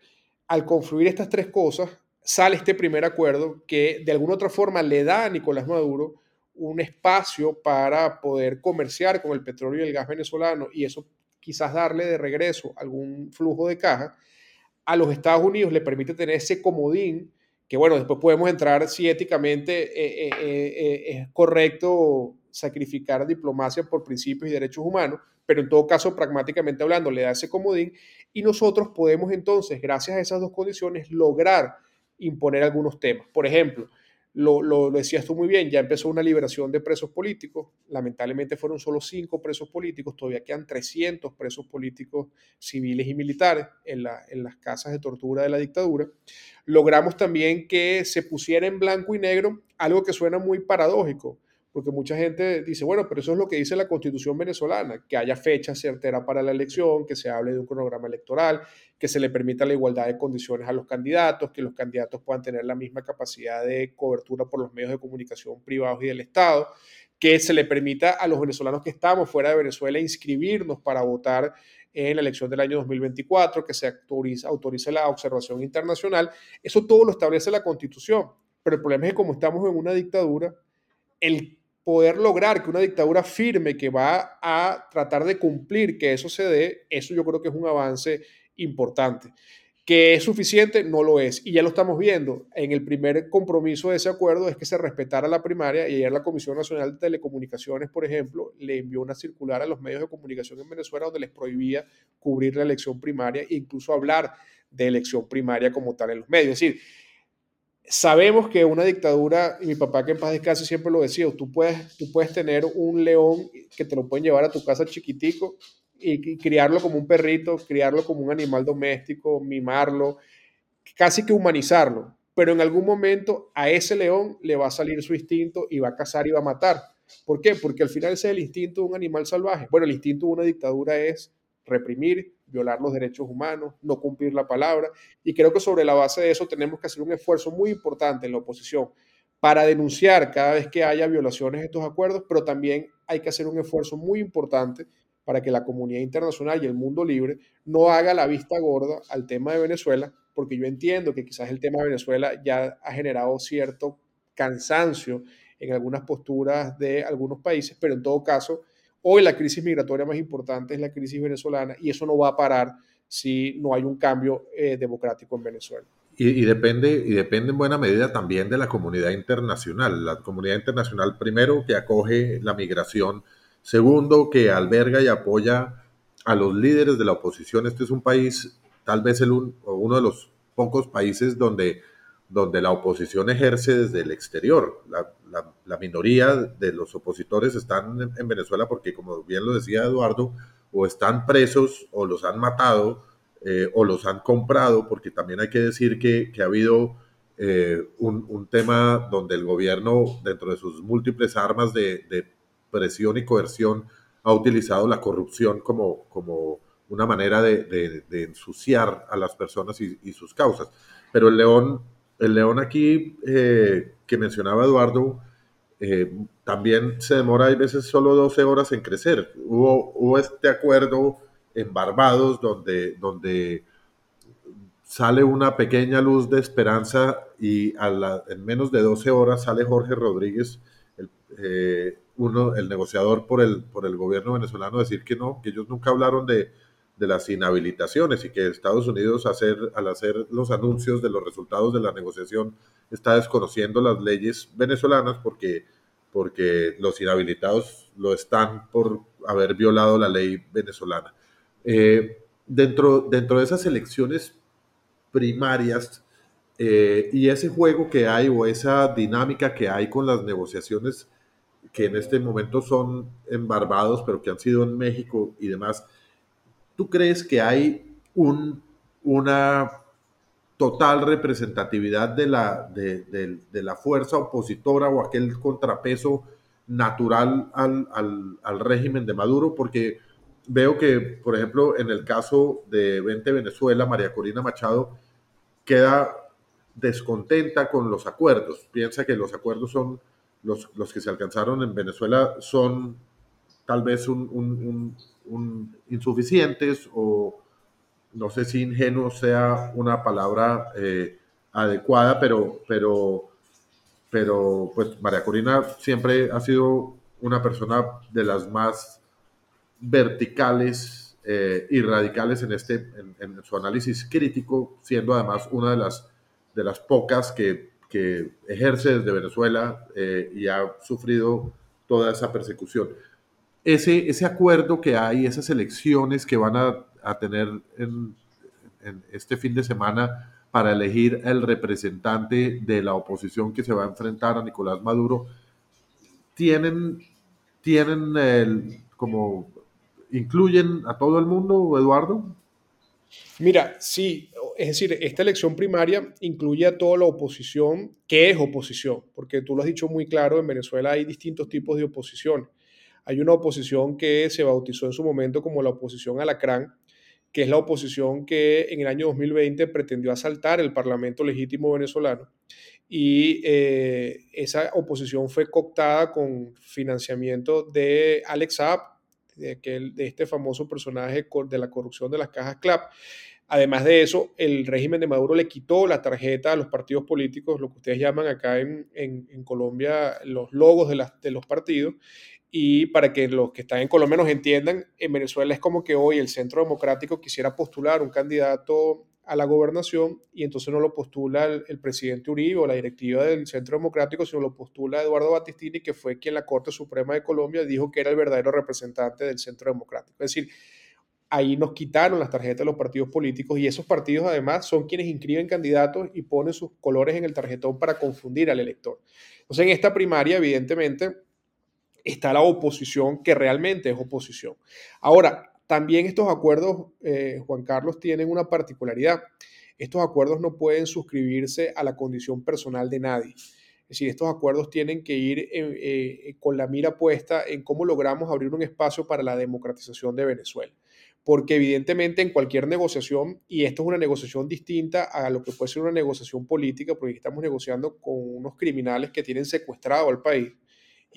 al confluir estas tres cosas, sale este primer acuerdo que de alguna otra forma le da a Nicolás Maduro un espacio para poder comerciar con el petróleo y el gas venezolano y eso quizás darle de regreso algún flujo de caja. A los Estados Unidos le permite tener ese comodín que bueno, después podemos entrar si éticamente eh, eh, eh, es correcto sacrificar diplomacia por principios y derechos humanos, pero en todo caso, pragmáticamente hablando, le da ese comodín y nosotros podemos entonces, gracias a esas dos condiciones, lograr imponer algunos temas. Por ejemplo, lo, lo, decías tú muy bien, ya empezó una liberación de presos políticos, lamentablemente fueron solo cinco presos políticos, todavía quedan 300 presos políticos civiles y militares en, la, en las casas de tortura de la dictadura. Logramos también que se pusiera en blanco y negro algo que suena muy paradójico, porque mucha gente dice, bueno, pero eso es lo que dice la constitución venezolana, que haya fecha certera para la elección, que se hable de un cronograma electoral, que se le permita la igualdad de condiciones a los candidatos, que los candidatos puedan tener la misma capacidad de cobertura por los medios de comunicación privados y del Estado, que se le permita a los venezolanos que estamos fuera de Venezuela inscribirnos para votar en la elección del año 2024, que se autorice, la observación internacional. Eso todo lo establece la constitución, pero el problema es que como estamos en una dictadura, el poder lograr que una dictadura firme que va a tratar de cumplir que eso se dé, eso yo creo que es un avance importante. ¿Que es suficiente? No lo es. Y ya lo estamos viendo. En el primer compromiso de ese acuerdo es que se respetara la primaria y ayer la Comisión Nacional de Telecomunicaciones, por ejemplo, le envió una circular a los medios de comunicación en Venezuela donde les prohibía cubrir la elección primaria e incluso hablar de elección primaria como tal en los medios. Es decir, sabemos que una dictadura, y mi papá que en paz descanse siempre lo decía, tú puedes, tú puedes tener un león que te lo pueden llevar a tu casa chiquitico y, criarlo como un perrito, criarlo como un animal doméstico, mimarlo, casi que humanizarlo. Pero en algún momento a ese león le va a salir su instinto y va a cazar y va a matar. ¿Por qué? Porque al final ese es el instinto de un animal salvaje. Bueno, el instinto de una dictadura es reprimir, violar los derechos humanos, no cumplir la palabra. Y creo que sobre la base de eso tenemos que hacer un esfuerzo muy importante en la oposición para denunciar cada vez que haya violaciones de estos acuerdos, pero también hay que hacer un esfuerzo muy importante para que la comunidad internacional y el mundo libre no haga la vista gorda al tema de Venezuela, porque yo entiendo que quizás el tema de Venezuela ya ha generado cierto cansancio en algunas posturas de algunos países, pero en todo caso Hoy la crisis migratoria más importante es la crisis venezolana y eso no va a parar si no hay un cambio eh, democrático en Venezuela. Y, depende, y depende en buena medida también de la comunidad internacional. La comunidad internacional, primero, que acoge la migración. Segundo, que alberga y apoya a los líderes de la oposición. Este es un país, tal vez el uno de los pocos países donde donde la oposición ejerce desde el exterior. La, minoría de los opositores están en, Venezuela porque, como bien lo decía Eduardo, o están presos o los han matado eh, o los han comprado, porque también hay que decir que, ha habido eh, un, tema donde el gobierno, dentro de sus múltiples armas de, presión y coerción, ha utilizado la corrupción como, como una manera de, ensuciar a las personas y, sus causas. Pero el león, el león aquí eh, que mencionaba Eduardo, eh, también se demora a veces solo 12 horas en crecer. Hubo, hubo este acuerdo en Barbados donde, donde sale una pequeña luz de esperanza y en menos de 12 horas sale Jorge Rodríguez, el, eh, uno, el negociador por el, por el gobierno venezolano, decir que no, que ellos nunca hablaron de, de las inhabilitaciones y que Estados Unidos al hacer los anuncios de los resultados de la negociación está desconociendo las leyes venezolanas porque, porque los inhabilitados lo están por haber violado la ley venezolana. Eh, dentro, dentro de esas elecciones primarias eh, y ese juego que hay o esa dinámica que hay con las negociaciones que en este momento son en Barbados, pero que han sido en México y demás, ¿tú crees que hay un, una total representatividad de la, de, la fuerza opositora o aquel contrapeso natural al, al, régimen de Maduro? Porque veo que, por ejemplo, en el caso de 20 Venezuela, María Corina Machado queda descontenta con los acuerdos. Piensa que los acuerdos son los, los que se alcanzaron en Venezuela son tal vez un, insuficientes o no sé si ingenuo sea una palabra eh, adecuada, pero, pero, pero pues María Corina siempre ha sido una persona de las más verticales eh, y radicales en, este, en, su análisis crítico, siendo además una de las, de las pocas que, que ejerce desde Venezuela eh, y ha sufrido toda esa persecución. Ese, ese acuerdo que hay, esas elecciones que van a, a tener en, en este fin de semana para elegir el representante de la oposición que se va a enfrentar a Nicolás Maduro, tienen, tienen el, como incluyen a todo el mundo, Eduardo? Mira, sí, es decir, esta elección primaria incluye a toda la oposición, que es oposición, porque tú lo has dicho muy claro, en Venezuela hay distintos tipos de oposición. Hay una oposición que se bautizó en su momento como la oposición alacrán, que es la oposición que en el año 2020 pretendió asaltar el Parlamento legítimo venezolano. Y eh, esa oposición fue cooptada con financiamiento de Alex Saab, de, de este famoso personaje de la corrupción de las cajas CLAP. Además de eso, el régimen de Maduro le quitó la tarjeta a los partidos políticos, lo que ustedes llaman acá en, Colombia los logos de los partidos. Y para que los que están en Colombia nos entiendan, en Venezuela es como que hoy el Centro Democrático quisiera postular un candidato a la gobernación y entonces no lo postula el, presidente Uribe o la directiva del Centro Democrático, sino lo postula Eduardo Batistini, que fue quien la Corte Suprema de Colombia dijo que era el verdadero representante del Centro Democrático. Es decir, ahí nos quitaron las tarjetas de los partidos políticos y esos partidos además son quienes inscriben candidatos y ponen sus colores en el tarjetón para confundir al elector. Entonces en esta primaria evidentemente está la oposición que realmente es oposición. Ahora, también estos acuerdos, eh, Juan Carlos, tienen una particularidad. Estos acuerdos no pueden suscribirse a la condición personal de nadie. Es decir, estos acuerdos tienen que ir eh, eh, con la mira puesta en cómo logramos abrir un espacio para la democratización de Venezuela. Porque evidentemente en cualquier negociación, y esto es una negociación distinta a lo que puede ser una negociación política, porque estamos negociando con unos criminales que tienen secuestrado al país,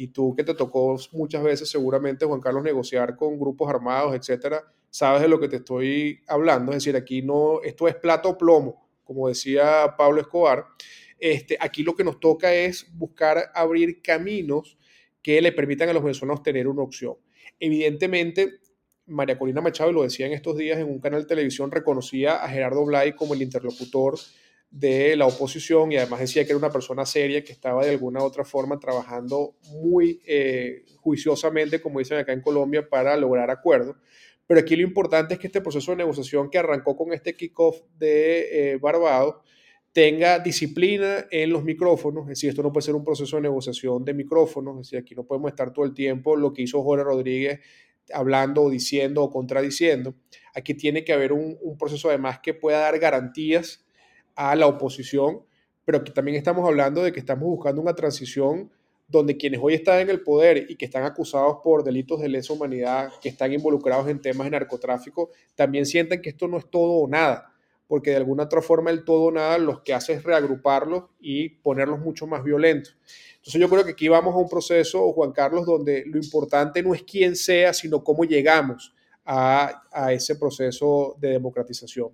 y tú que te tocó muchas veces seguramente, Juan Carlos, negociar con grupos armados, etcétera, sabes de lo que te estoy hablando. Es decir, aquí no, esto es plato plomo, como decía Pablo Escobar. Este, aquí lo que nos toca es buscar abrir caminos que le permitan a los venezolanos tener una opción. Evidentemente, María Corina Machado, lo decía en estos días en un canal de televisión, reconocía a Gerardo Blay como el interlocutor de la oposición y además decía que era una persona seria que estaba de alguna u otra forma trabajando muy eh, juiciosamente, como dicen acá en Colombia, para lograr acuerdos. Pero aquí lo importante es que este proceso de negociación que arrancó con este kickoff de eh, Barbados tenga disciplina en los micrófonos, es decir, esto no puede ser un proceso de negociación de micrófonos, es decir, aquí no podemos estar todo el tiempo lo que hizo Jorge Rodríguez hablando o diciendo o contradiciendo. Aquí tiene que haber un, un proceso además que pueda dar garantías a la oposición, pero aquí también estamos hablando de que estamos buscando una transición donde quienes hoy están en el poder y que están acusados por delitos de lesa humanidad, que están involucrados en temas de narcotráfico, también sientan que esto no es todo o nada, porque de alguna otra forma el todo o nada los que hace es reagruparlos y ponerlos mucho más violentos. Entonces yo creo que aquí vamos a un proceso, Juan Carlos, donde lo importante no es quién sea, sino cómo llegamos a ese proceso de democratización.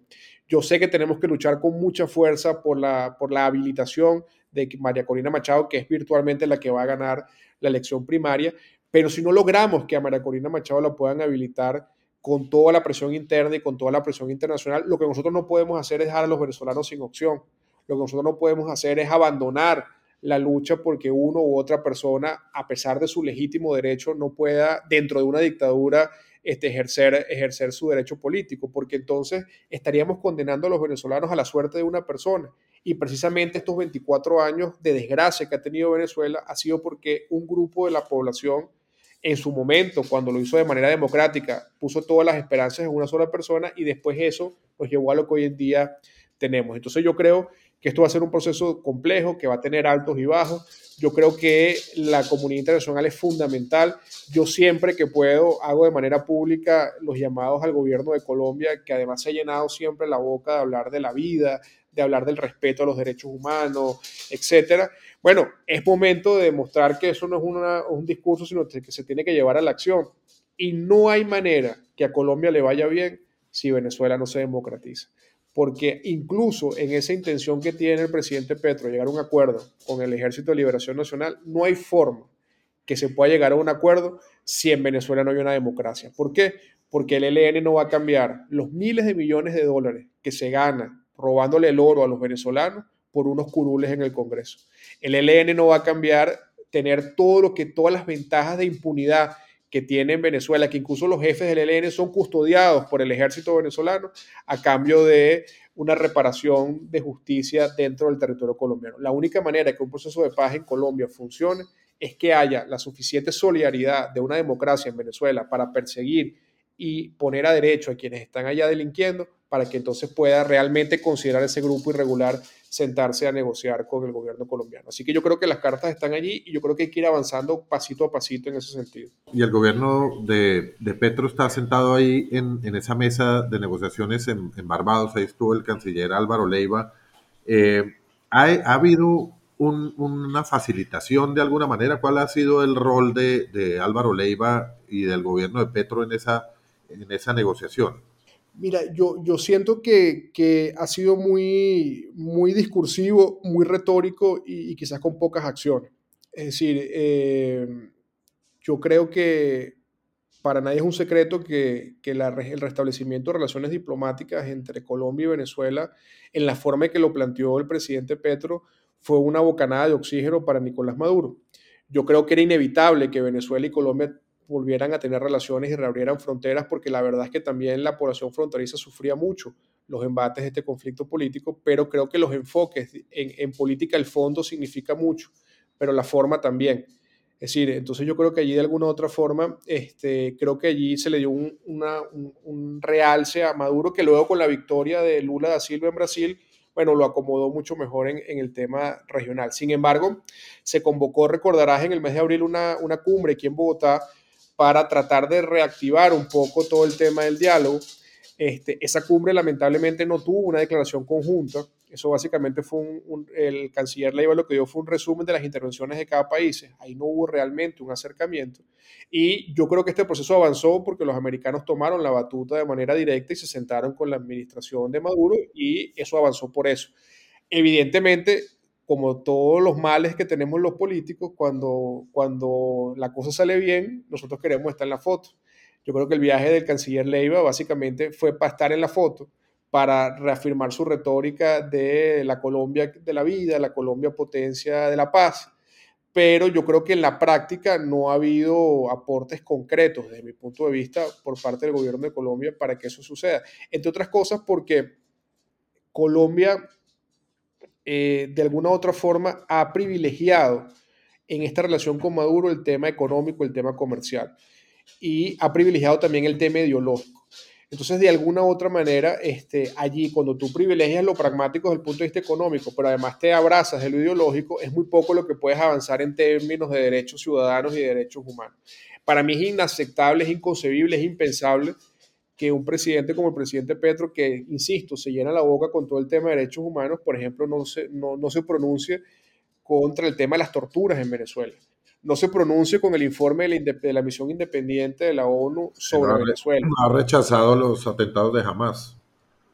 Yo sé que tenemos que luchar con mucha fuerza por la, por la habilitación de María Corina Machado, que es virtualmente la que va a ganar la elección primaria, pero si no logramos que a María Corina Machado la puedan habilitar con toda la presión interna y con toda la presión internacional, lo que nosotros no podemos hacer es dejar a los venezolanos sin opción. Lo que nosotros no podemos hacer es abandonar la lucha porque uno u otra persona, a pesar de su legítimo derecho, no pueda, dentro de una dictadura, este, ejercer, ejercer su derecho político, porque entonces estaríamos condenando a los venezolanos a la suerte de una persona. Y precisamente estos 24 años de desgracia que ha tenido Venezuela ha sido porque un grupo de la población en su momento, cuando lo hizo de manera democrática, puso todas las esperanzas en una sola persona y después eso nos llevó a lo que hoy en día tenemos. Entonces yo creo que esto va a ser un proceso complejo, que va a tener altos y bajos. Yo creo que la comunidad internacional es fundamental. Yo siempre que puedo hago de manera pública los llamados al gobierno de Colombia, que además se ha llenado siempre la boca de hablar de la vida, de hablar del respeto a los derechos humanos, etcétera. Bueno, es momento de demostrar que eso no es un discurso, sino que se tiene que llevar a la acción. Y no hay manera que a Colombia le vaya bien si Venezuela no se democratiza. Porque incluso en esa intención que tiene el presidente Petro, llegar a un acuerdo con el Ejército de Liberación Nacional, no hay forma que se pueda llegar a un acuerdo si en Venezuela no hay una democracia. ¿Por qué? Porque el ELN no va a cambiar los miles de millones de dólares que se gana robándole el oro a los venezolanos por unos curules en el Congreso. El ELN no va a cambiar tener todo lo que, todas las ventajas de impunidad que tiene en Venezuela, que incluso los jefes del ELN son custodiados por el ejército venezolano a cambio de una reparación de justicia dentro del territorio colombiano. La única manera que un proceso de paz en Colombia funcione es que haya la suficiente solidaridad de una democracia en Venezuela para perseguir y poner a derecho a quienes están allá delinquiendo para que entonces pueda realmente considerar ese grupo irregular sentarse a negociar con el gobierno colombiano. Así que yo creo que las cartas están allí y yo creo que hay que ir avanzando pasito a pasito en ese sentido. Y el gobierno de, de Petro está sentado ahí en, en, esa mesa de negociaciones en, en, Barbados, ahí estuvo el canciller Álvaro Leiva. Eh, ¿ha, ¿ha, habido un, una facilitación de alguna manera? ¿Cuál ha sido el rol de, de Álvaro Leiva y del gobierno de Petro en esa, en esa negociación? Mira, yo, yo siento que, que, ha sido muy, muy discursivo, muy retórico y, quizás con pocas acciones. Es decir, eh, yo creo que para nadie es un secreto que, que el restablecimiento de relaciones diplomáticas entre Colombia y Venezuela, en la forma en que lo planteó el presidente Petro, fue una bocanada de oxígeno para Nicolás Maduro. Yo creo que era inevitable que Venezuela y Colombia volvieran a tener relaciones y reabrieran fronteras, porque la verdad es que también la población fronteriza sufría mucho los embates de este conflicto político, pero creo que los enfoques en, política, el fondo significa mucho, pero la forma también. Es decir, entonces yo creo que allí de alguna u otra forma, este, creo que allí se le dio un, un, realce a Maduro que luego con la victoria de Lula da Silva en Brasil, bueno, lo acomodó mucho mejor en, en, el tema regional. Sin embargo, se convocó, recordarás, en el mes de abril una, una cumbre aquí en Bogotá para tratar de reactivar un poco todo el tema del diálogo. Este, esa cumbre lamentablemente no tuvo una declaración conjunta. Eso básicamente fue un, el canciller Leiva lo que dio fue un resumen de las intervenciones de cada país. Ahí no hubo realmente un acercamiento. Y yo creo que este proceso avanzó porque los americanos tomaron la batuta de manera directa y se sentaron con la administración de Maduro y eso avanzó por eso. Evidentemente, como todos los males que tenemos los políticos, cuando, cuando la cosa sale bien, nosotros queremos estar en la foto. Yo creo que el viaje del canciller Leiva básicamente fue para estar en la foto, para reafirmar su retórica de la Colombia de la vida, la Colombia potencia de la paz. Pero yo creo que en la práctica no ha habido aportes concretos, desde mi punto de vista, por parte del gobierno de Colombia para que eso suceda. Entre otras cosas porque Colombia eh, de alguna otra forma ha privilegiado en esta relación con Maduro el tema económico, el tema comercial y ha privilegiado también el tema ideológico. Entonces, de alguna otra manera, este, allí cuando tú privilegias lo pragmático desde el punto de vista económico, pero además te abrazas de lo ideológico, es muy poco lo que puedes avanzar en términos de derechos ciudadanos y de derechos humanos. Para mí es inaceptable, es inconcebible, es impensable que un presidente como el presidente Petro, que, insisto, se llena la boca con todo el tema de derechos humanos, por ejemplo, no se, no, no se pronuncie contra el tema de las torturas en Venezuela no se pronuncie con el informe de la, misión independiente de la ONU sobre Venezuela. Ha rechazado los atentados de Hamas.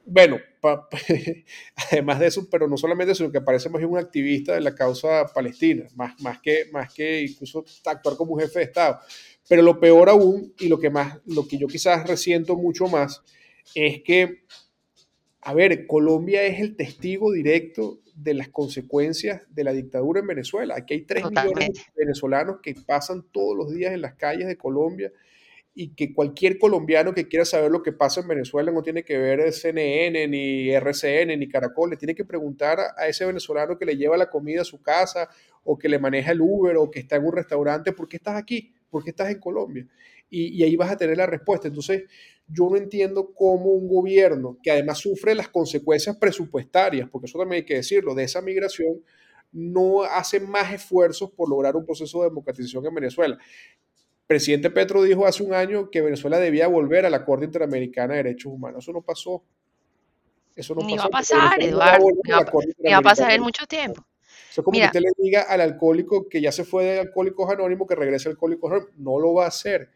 Bueno, además de eso, pero no solamente eso, sino que parece más bien un activista de la causa palestina, más, más, que, más que incluso actuar como un jefe de Estado. Pero lo peor aún, y lo que, más, lo que yo quizás resiento mucho más, es que, a ver, Colombia es el testigo directo de las consecuencias de la dictadura en Venezuela. Aquí hay 3 millones de venezolanos que pasan todos los días en las calles de Colombia y que cualquier colombiano que quiera saber lo que pasa en Venezuela no tiene que ver CNN, ni RCN, ni Caracol, le tiene que preguntar a ese venezolano que le lleva la comida a su casa o que le maneja el Uber o que está en un restaurante, ¿por qué estás aquí? ¿Por qué estás en Colombia? Y, y ahí vas a tener la respuesta. Entonces, yo no entiendo cómo un gobierno que además sufre las consecuencias presupuestarias, porque eso también hay que decirlo, de esa migración, no hace más esfuerzos por lograr un proceso de democratización en Venezuela. presidente Petro dijo hace un año que Venezuela debía volver a la Corte Interamericana de Derechos Humanos. Eso no pasó. Eso no Ni va a pasar, Eduardo. Ni va, a pasar en mucho tiempo. Eso es como que usted le diga al alcohólico que ya se fue de Alcohólicos Anónimos que regrese a Alcohólicos Anónimos. No lo va a hacer.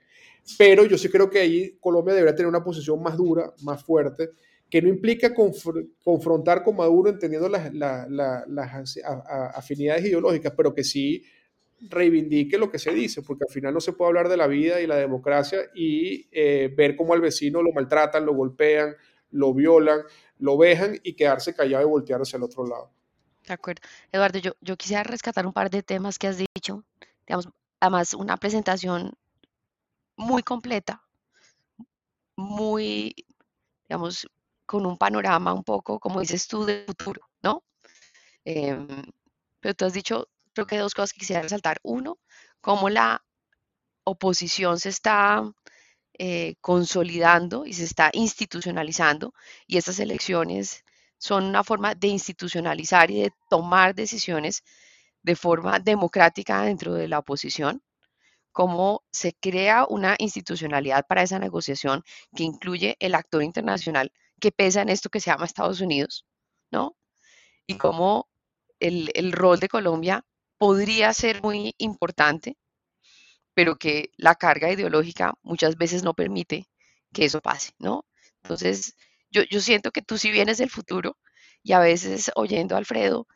Pero yo sí creo que ahí Colombia debería tener una posición más dura, más fuerte, que no implica confrontar con Maduro entendiendo las, las afinidades ideológicas, pero que sí reivindique lo que se dice, porque al final no se puede hablar de la vida y la democracia y eh, ver cómo al vecino lo maltratan, lo golpean, lo violan, lo vejan y quedarse callado y voltear hacia el otro lado. De acuerdo. Eduardo, yo, yo quisiera rescatar un par de temas que has dicho. Digamos, además, una presentación muy completa, muy, digamos, con un panorama un poco, como dices tú, del futuro, ¿no? Em, pero tú has dicho, creo que dos cosas que quisiera resaltar. Uno, cómo la oposición se está eh, consolidando y se está institucionalizando y estas elecciones son una forma de institucionalizar y de tomar decisiones de forma democrática dentro de la oposición cómo se crea una institucionalidad para esa negociación que incluye el actor internacional que pesa en esto que se llama Estados Unidos, ¿no? Y cómo el, el rol de Colombia podría ser muy importante, pero que la carga ideológica muchas veces no permite que eso pase, ¿no? Entonces, yo, siento que tú sí vienes del futuro y a veces oyendo a Alfredo,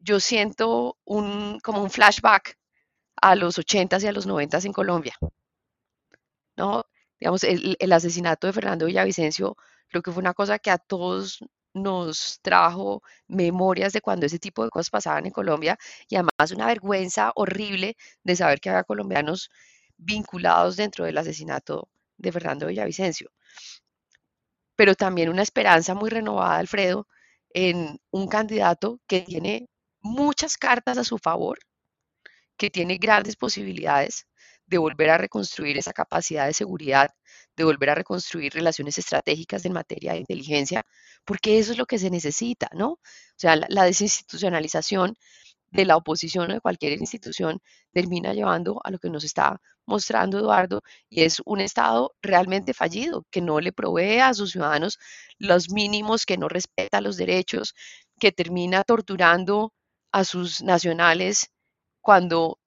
yo siento un, como un flashback a los 80 y a los 90 en Colombia. ¿No? Digamos, el, el, asesinato de Fernando Villavicencio creo que fue una cosa que a todos nos trajo memorias de cuando ese tipo de cosas pasaban en Colombia y además una vergüenza horrible de saber que había colombianos vinculados dentro del asesinato de Fernando Villavicencio. Pero también una esperanza muy renovada, Alfredo, en un candidato que tiene muchas cartas a su favor, que tiene grandes posibilidades de volver a reconstruir esa capacidad de seguridad, de volver a reconstruir relaciones estratégicas en materia de inteligencia, porque eso es lo que se necesita, ¿no? O sea, la, desinstitucionalización de la oposición o de cualquier institución termina llevando a lo que nos está mostrando Eduardo, y es un Estado realmente fallido, que no le provee a sus ciudadanos los mínimos, que no respeta los derechos, que termina torturando a sus nacionales cuando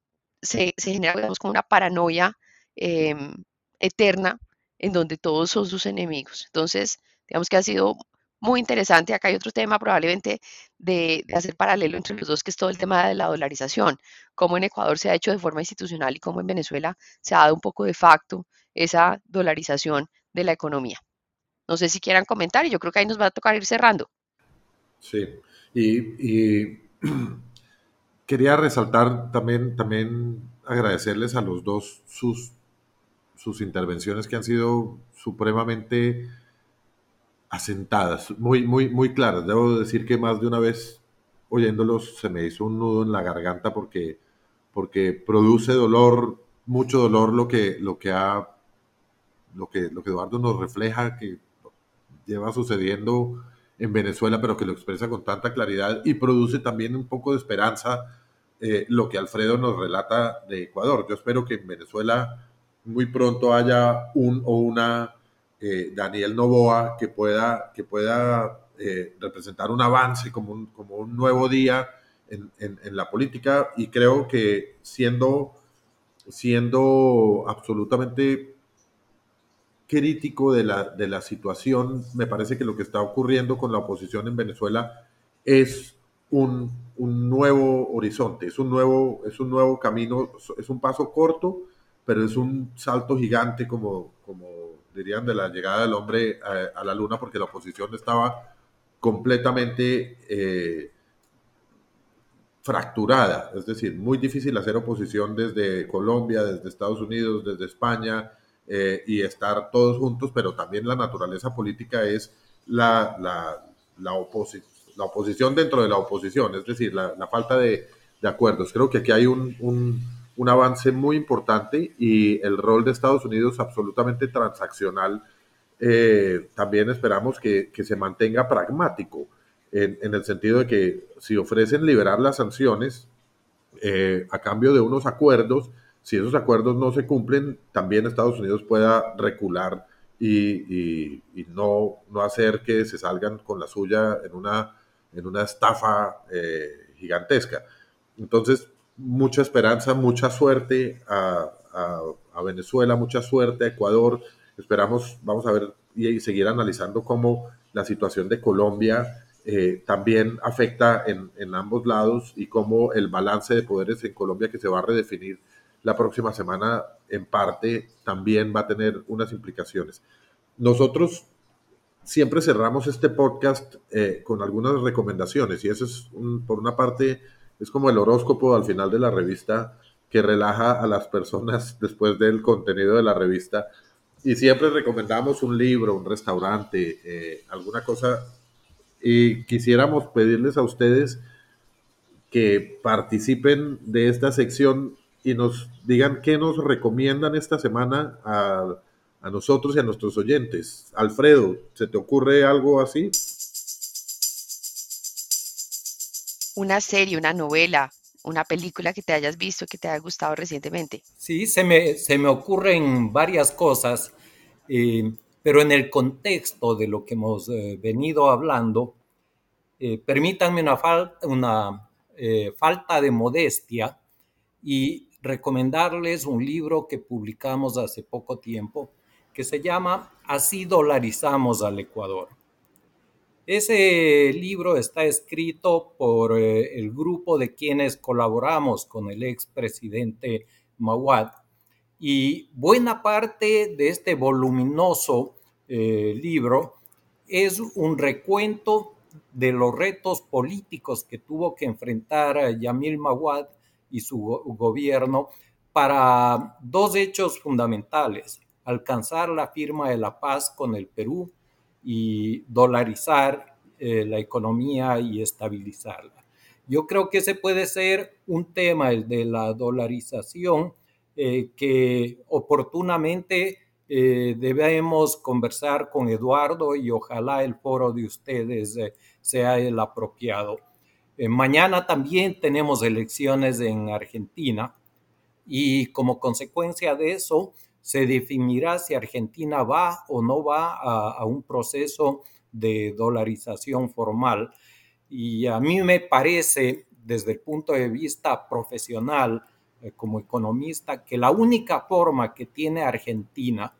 se, genera como una paranoia em, eterna en donde todos son sus enemigos. Entonces, digamos que ha sido muy interesante. Acá hay otro tema probablemente de, hacer paralelo entre los dos, que es todo el tema de la dolarización, cómo en Ecuador se ha hecho de forma institucional y cómo en Venezuela se ha dado un poco de facto esa dolarización de la economía. No sé si quieran comentar y yo creo que ahí nos va a tocar ir cerrando. Sí, y quería resaltar también, también agradecerles a los dos sus, sus intervenciones que han sido supremamente asentadas, muy, muy, muy claras. Debo decir que más de una vez oyéndolos se me hizo un nudo en la garganta porque, porque produce dolor, mucho dolor lo que, lo que ha lo que, lo que Eduardo nos refleja, que lleva sucediendo en Venezuela, pero que lo expresa con tanta claridad y produce también un poco de esperanza eh, lo que Alfredo nos relata de Ecuador. Yo espero que en Venezuela muy pronto haya un o una eh, Daniel Novoa que pueda, que pueda eh, representar un avance como un, como un nuevo día en, en, la política. Y creo que siendo, siendo absolutamente crítico de la, de la situación, me parece que lo que está ocurriendo con la oposición en Venezuela es un, un, nuevo horizonte, es un nuevo, es un nuevo camino, es un paso corto, pero es un salto gigante, como, como dirían, de la llegada del hombre a, la luna, porque la oposición estaba completamente eh, fracturada, es decir, muy difícil hacer oposición desde Colombia, desde Estados Unidos, desde España, eh, y estar todos juntos, pero también la naturaleza política es la, la, la, la oposición dentro de la oposición, es decir, la, falta de, de, acuerdos. Creo que aquí hay un, un, avance muy importante y el rol de Estados Unidos absolutamente transaccional. Eh, también esperamos que, que, se mantenga pragmático, en, en, el sentido de que si ofrecen liberar las sanciones eh, a cambio de unos acuerdos, si esos acuerdos no se cumplen, también Estados Unidos pueda recular y, no, no, hacer que se salgan con la suya en una, en una estafa eh, gigantesca. Entonces, mucha esperanza, mucha suerte a, Venezuela, mucha suerte a Ecuador. Esperamos, vamos a ver y, seguir analizando cómo la situación de Colombia eh, también afecta en, en, ambos lados y cómo el balance de poderes en Colombia que se va a redefinir la próxima semana en parte también va a tener unas implicaciones. Nosotros siempre cerramos este podcast eh, con algunas recomendaciones y eso es, por una parte, es como el horóscopo al final de la revista que relaja a las personas después del contenido de la revista. Y siempre recomendamos un libro, un restaurante, eh, alguna cosa. Y quisiéramos pedirles a ustedes que participen de esta sección y nos digan qué nos recomiendan esta semana a, a nosotros y a nuestros oyentes. Alfredo, ¿se te ocurre algo así? Una serie, una novela, una película que te hayas visto, que te haya gustado recientemente. Sí, se me, se me ocurren varias cosas, eh, pero en el contexto de lo que hemos eh, venido hablando, eh, permítanme una, una falta de modestia y recomendarles un libro que publicamos hace poco tiempo que se llama Así dolarizamos al Ecuador. Ese libro está escrito por eh, el grupo de quienes colaboramos con el expresidente Mawad y buena parte de este voluminoso eh, libro es un recuento de los retos políticos que tuvo que enfrentar Yamil Mawad y su gobierno para dos hechos fundamentales, alcanzar la firma de la paz con el Perú y dolarizar eh, la economía y estabilizarla. Yo creo que ese puede ser un tema, el de la dolarización, eh, que oportunamente eh, debemos conversar con Eduardo y ojalá el foro de ustedes sea el apropiado. Mañana también tenemos elecciones en Argentina y como consecuencia de eso se definirá si Argentina va o no va a, un proceso de dolarización formal. Y a mí me parece, desde el punto de vista profesional, eh, como economista, que la única forma que tiene Argentina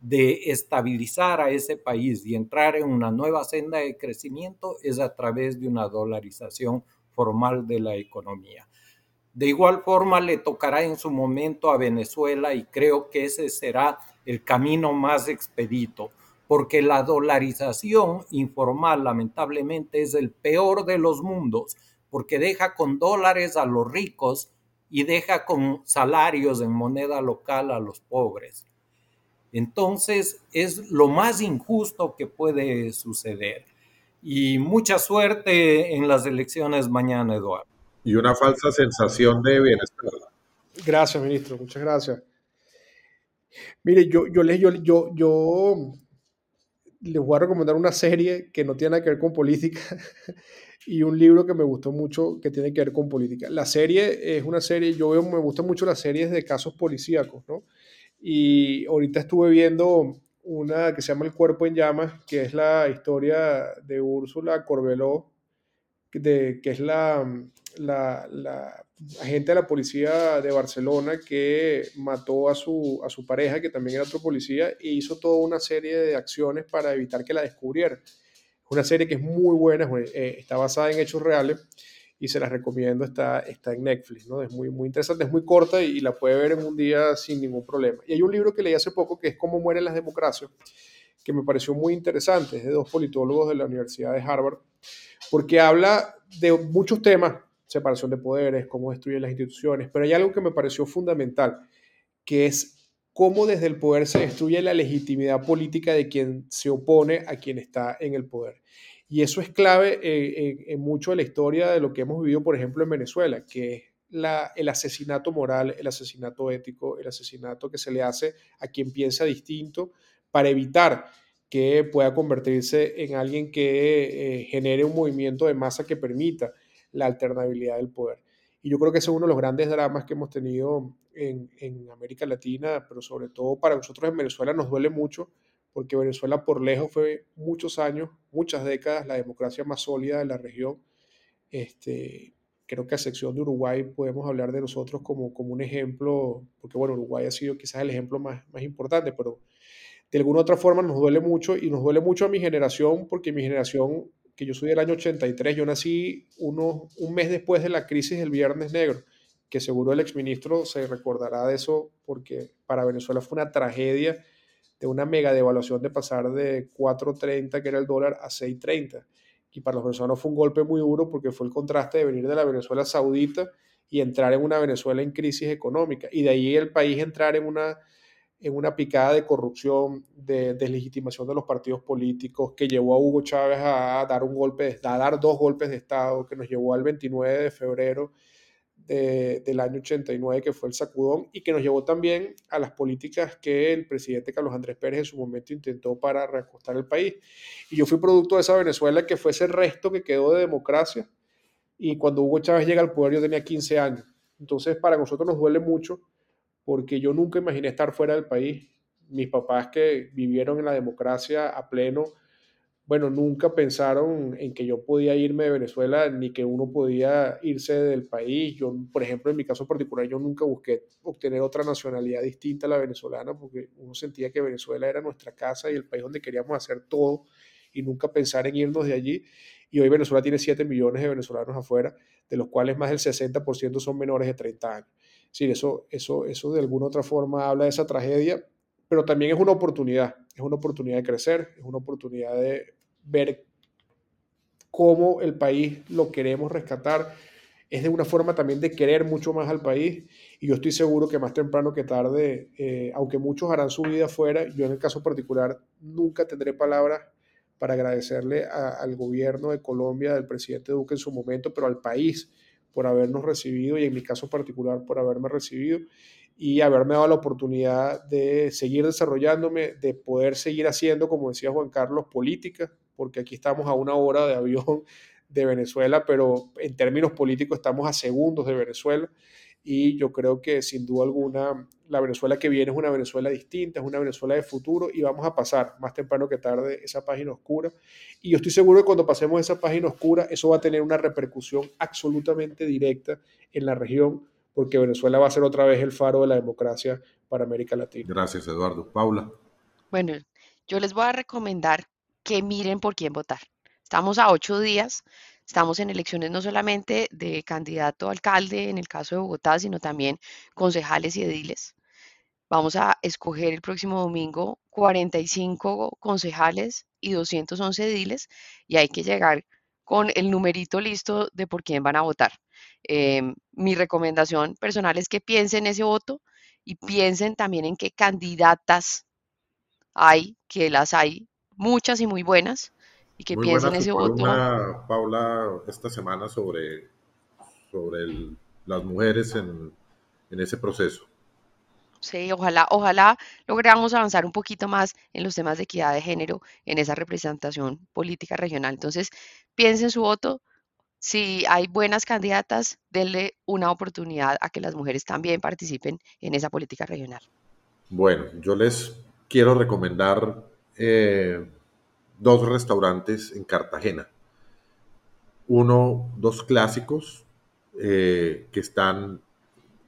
de estabilizar a ese país y entrar en una nueva senda de crecimiento es a través de una dolarización formal de la economía. De igual forma le tocará en su momento a Venezuela y creo que ese será el camino más expedito, porque la dolarización informal lamentablemente es el peor de los mundos, porque deja con dólares a los ricos y deja con salarios en moneda local a los pobres. Entonces es lo más injusto que puede suceder. Y mucha suerte en las elecciones mañana, Eduardo. Y una falsa sensación de bienestar. Gracias, ministro. Muchas gracias. Mire, yo, yo, les, yo, yo, les voy a recomendar una serie que no tiene nada que ver con política y un libro que me gustó mucho que tiene que ver con política. La serie es una serie, yo veo, me gustan mucho las series de casos policíacos, ¿no? Y ahorita estuve viendo una que se llama El cuerpo en llamas, que es la historia de Úrsula Corbeló, de, que es la, la, la, agente de la policía de Barcelona que mató a su, a su pareja, que también era otro policía, e hizo toda una serie de acciones para evitar que la descubrieran. Es una serie que es muy buena, eh, está basada en hechos reales y se las recomiendo, está, está en Netflix, ¿no? Es muy, muy interesante, es muy corta y, y la puede ver en un día sin ningún problema. Y hay un libro que leí hace poco que es Cómo mueren las democracias, que me pareció muy interesante, es de dos politólogos de la Universidad de Harvard, porque habla de muchos temas, separación de poderes, cómo destruyen las instituciones, pero hay algo que me pareció fundamental, que es cómo desde el poder se destruye la legitimidad política de quien se opone a quien está en el poder. Y eso es clave en, en, mucho de la historia de lo que hemos vivido, por ejemplo, en Venezuela, que es el asesinato moral, el asesinato ético, el asesinato que se le hace a quien piensa distinto para evitar que pueda convertirse en alguien que eh, genere un movimiento de masa que permita la alternabilidad del poder. Y yo creo que ese es uno de los grandes dramas que hemos tenido en, en, América Latina, pero sobre todo para nosotros en Venezuela nos duele mucho, porque Venezuela por lejos fue muchos años, muchas décadas, la democracia más sólida de la región. Este, creo que a excepción de Uruguay podemos hablar de nosotros como, como un ejemplo, porque bueno, Uruguay ha sido quizás el ejemplo más, más importante, pero de alguna otra forma nos duele mucho y nos duele mucho a mi generación, porque mi generación, que yo soy del año 83, yo nací uno, un mes después de la crisis del Viernes Negro, que seguro el exministro se recordará de eso, porque para Venezuela fue una tragedia de una mega devaluación de pasar de 4.30, que era el dólar, a 6.30. Y para los venezolanos fue un golpe muy duro porque fue el contraste de venir de la Venezuela saudita y entrar en una Venezuela en crisis económica. Y de ahí el país entrar en una en una picada de corrupción, de deslegitimación de los partidos políticos, que llevó a Hugo Chávez a dar un golpe, a dar dos golpes de Estado, que nos llevó al 29 de febrero de, del año 89, que fue el sacudón, y que nos llevó también a las políticas que el presidente Carlos Andrés Pérez en su momento intentó para reacostar el país. Y yo fui producto de esa Venezuela que fue ese resto que quedó de democracia, y cuando Hugo Chávez llega al poder yo tenía 15 años. Entonces, para nosotros nos duele mucho porque yo nunca imaginé estar fuera del país. Mis papás que vivieron en la democracia a pleno, bueno, nunca pensaron en que yo podía irme de Venezuela ni que uno podía irse del país. Yo, por ejemplo, en mi caso particular, yo nunca busqué obtener otra nacionalidad distinta a la venezolana porque uno sentía que Venezuela era nuestra casa y el país donde queríamos hacer todo y nunca pensar en irnos de allí. Y hoy Venezuela tiene 7 millones de venezolanos afuera, de los cuales más del 60% son menores de 30 años. Sí, eso, eso, eso de alguna otra forma habla de esa tragedia, pero también es una oportunidad, es una oportunidad de crecer, es una oportunidad de ver cómo el país lo queremos rescatar, es de una forma también de querer mucho más al país y yo estoy seguro que más temprano que tarde, eh, aunque muchos harán su vida afuera, yo en el caso particular nunca tendré palabras para agradecerle al gobierno de Colombia, del presidente Duque en su momento, pero al país por habernos recibido y en mi caso particular por haberme recibido y haberme dado la oportunidad de seguir desarrollándome, de poder seguir haciendo, como decía Juan Carlos, política, porque aquí estamos a una hora de avión de Venezuela, pero en términos políticos estamos a segundos de Venezuela y yo creo que sin duda alguna la Venezuela que viene es una Venezuela distinta, es una Venezuela de futuro y vamos a pasar más temprano que tarde esa página oscura. Y yo estoy seguro que cuando pasemos esa página oscura, eso va a tener una repercusión absolutamente directa en la región, porque Venezuela va a ser otra vez el faro de la democracia para América Latina. Gracias, Eduardo. Paula. Bueno, yo les voy a recomendar que miren por quién votar. Estamos a ocho días Estamos en elecciones no solamente de candidato alcalde en el caso de Bogotá, sino también concejales y ediles. Vamos a escoger el próximo domingo 45 concejales y 211 ediles y hay que llegar con el numerito listo de por quién van a votar. Eh, mi recomendación personal es que piensen ese voto y piensen también en qué candidatas hay, que las hay muchas y muy buenas, y que Muy piensen ese voto. Paula, esta semana sobre, sobre el- las mujeres en, en ese proceso. Sí, ojalá, ojalá logramos avanzar un poquito más en los temas de equidad de género en esa representación política regional. Entonces, piensen su voto. Si hay buenas candidatas, denle una oportunidad a que las mujeres también participen en esa política regional. Bueno, yo les quiero recomendar eh, dos restaurantes en Cartagena. Uno, dos clásicos eh, que están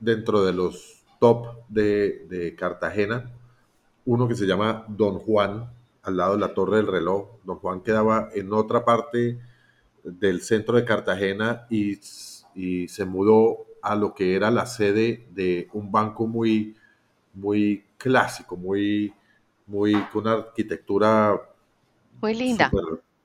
dentro de los top de, Cartagena. Uno que se llama Don Juan, al lado de la Torre del Reloj. Don Juan quedaba en otra parte del centro de Cartagena y, se mudó a lo que era la sede de un banco muy, muy clásico, muy, muy con una arquitectura muy linda.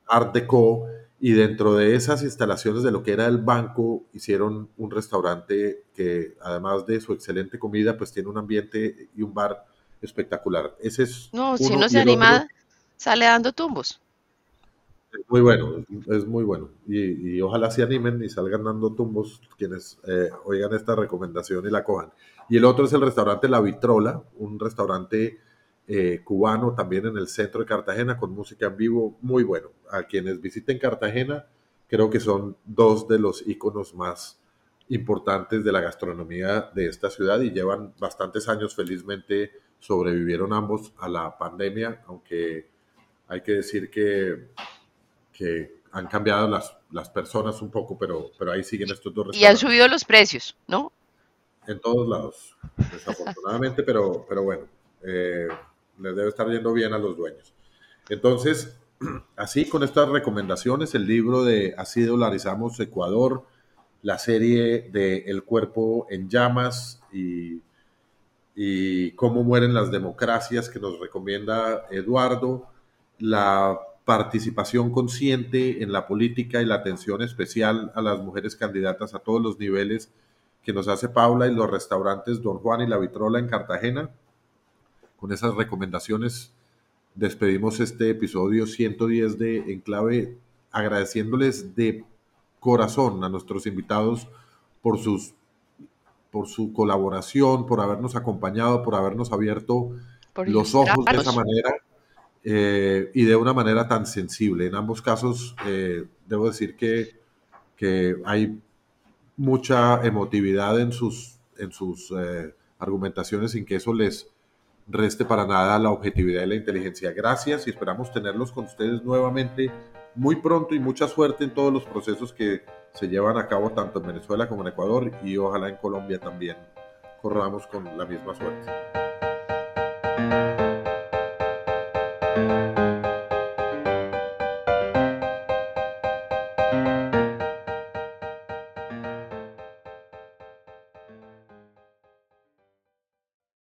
Art Deco y dentro de esas instalaciones de lo que era el banco, hicieron un restaurante que, además de su excelente comida, pues tiene un ambiente y un bar espectacular. Ese es. No, si uno se anima, sale dando tumbos. Es muy bueno, es muy bueno. Y, ojalá se animen y salgan dando tumbos quienes eh, oigan esta recomendación y la cojan. Y el otro es el restaurante La Vitrola, un restaurante eh, cubano también en el centro de Cartagena con música en vivo muy bueno. A quienes visiten Cartagena, creo que son dos de los iconos más importantes de la gastronomía de esta ciudad y llevan bastantes años, felizmente sobrevivieron ambos a la pandemia, aunque hay que decir que, que han cambiado las, las personas un poco, pero, pero ahí siguen estos dos Y han subido los precios, ¿no? En todos lados, desafortunadamente, pero, pero bueno. Eh, les debe estar yendo bien a los dueños. Entonces, así con estas recomendaciones, el libro de Así dolarizamos Ecuador, la serie de El cuerpo en llamas y, y cómo mueren las democracias que nos recomienda Eduardo, la participación consciente en la política y la atención especial a las mujeres candidatas a todos los niveles que nos hace Paula y los restaurantes Don Juan y La Vitrola en Cartagena con esas recomendaciones despedimos este episodio 110 de Enclave, agradeciéndoles de corazón a nuestros invitados por sus por su colaboración, por habernos acompañado, por habernos abierto los ojos de esa manera eh, y de una manera tan sensible. En ambos casos, eh, debo decir que, que, hay mucha emotividad en sus, en sus eh, argumentaciones sin que eso les, reste para nada la objetividad y la inteligencia. Gracias y esperamos tenerlos con ustedes nuevamente muy pronto y mucha suerte en todos los procesos que se llevan a cabo tanto en Venezuela como en Ecuador y ojalá en Colombia también corramos con la misma suerte.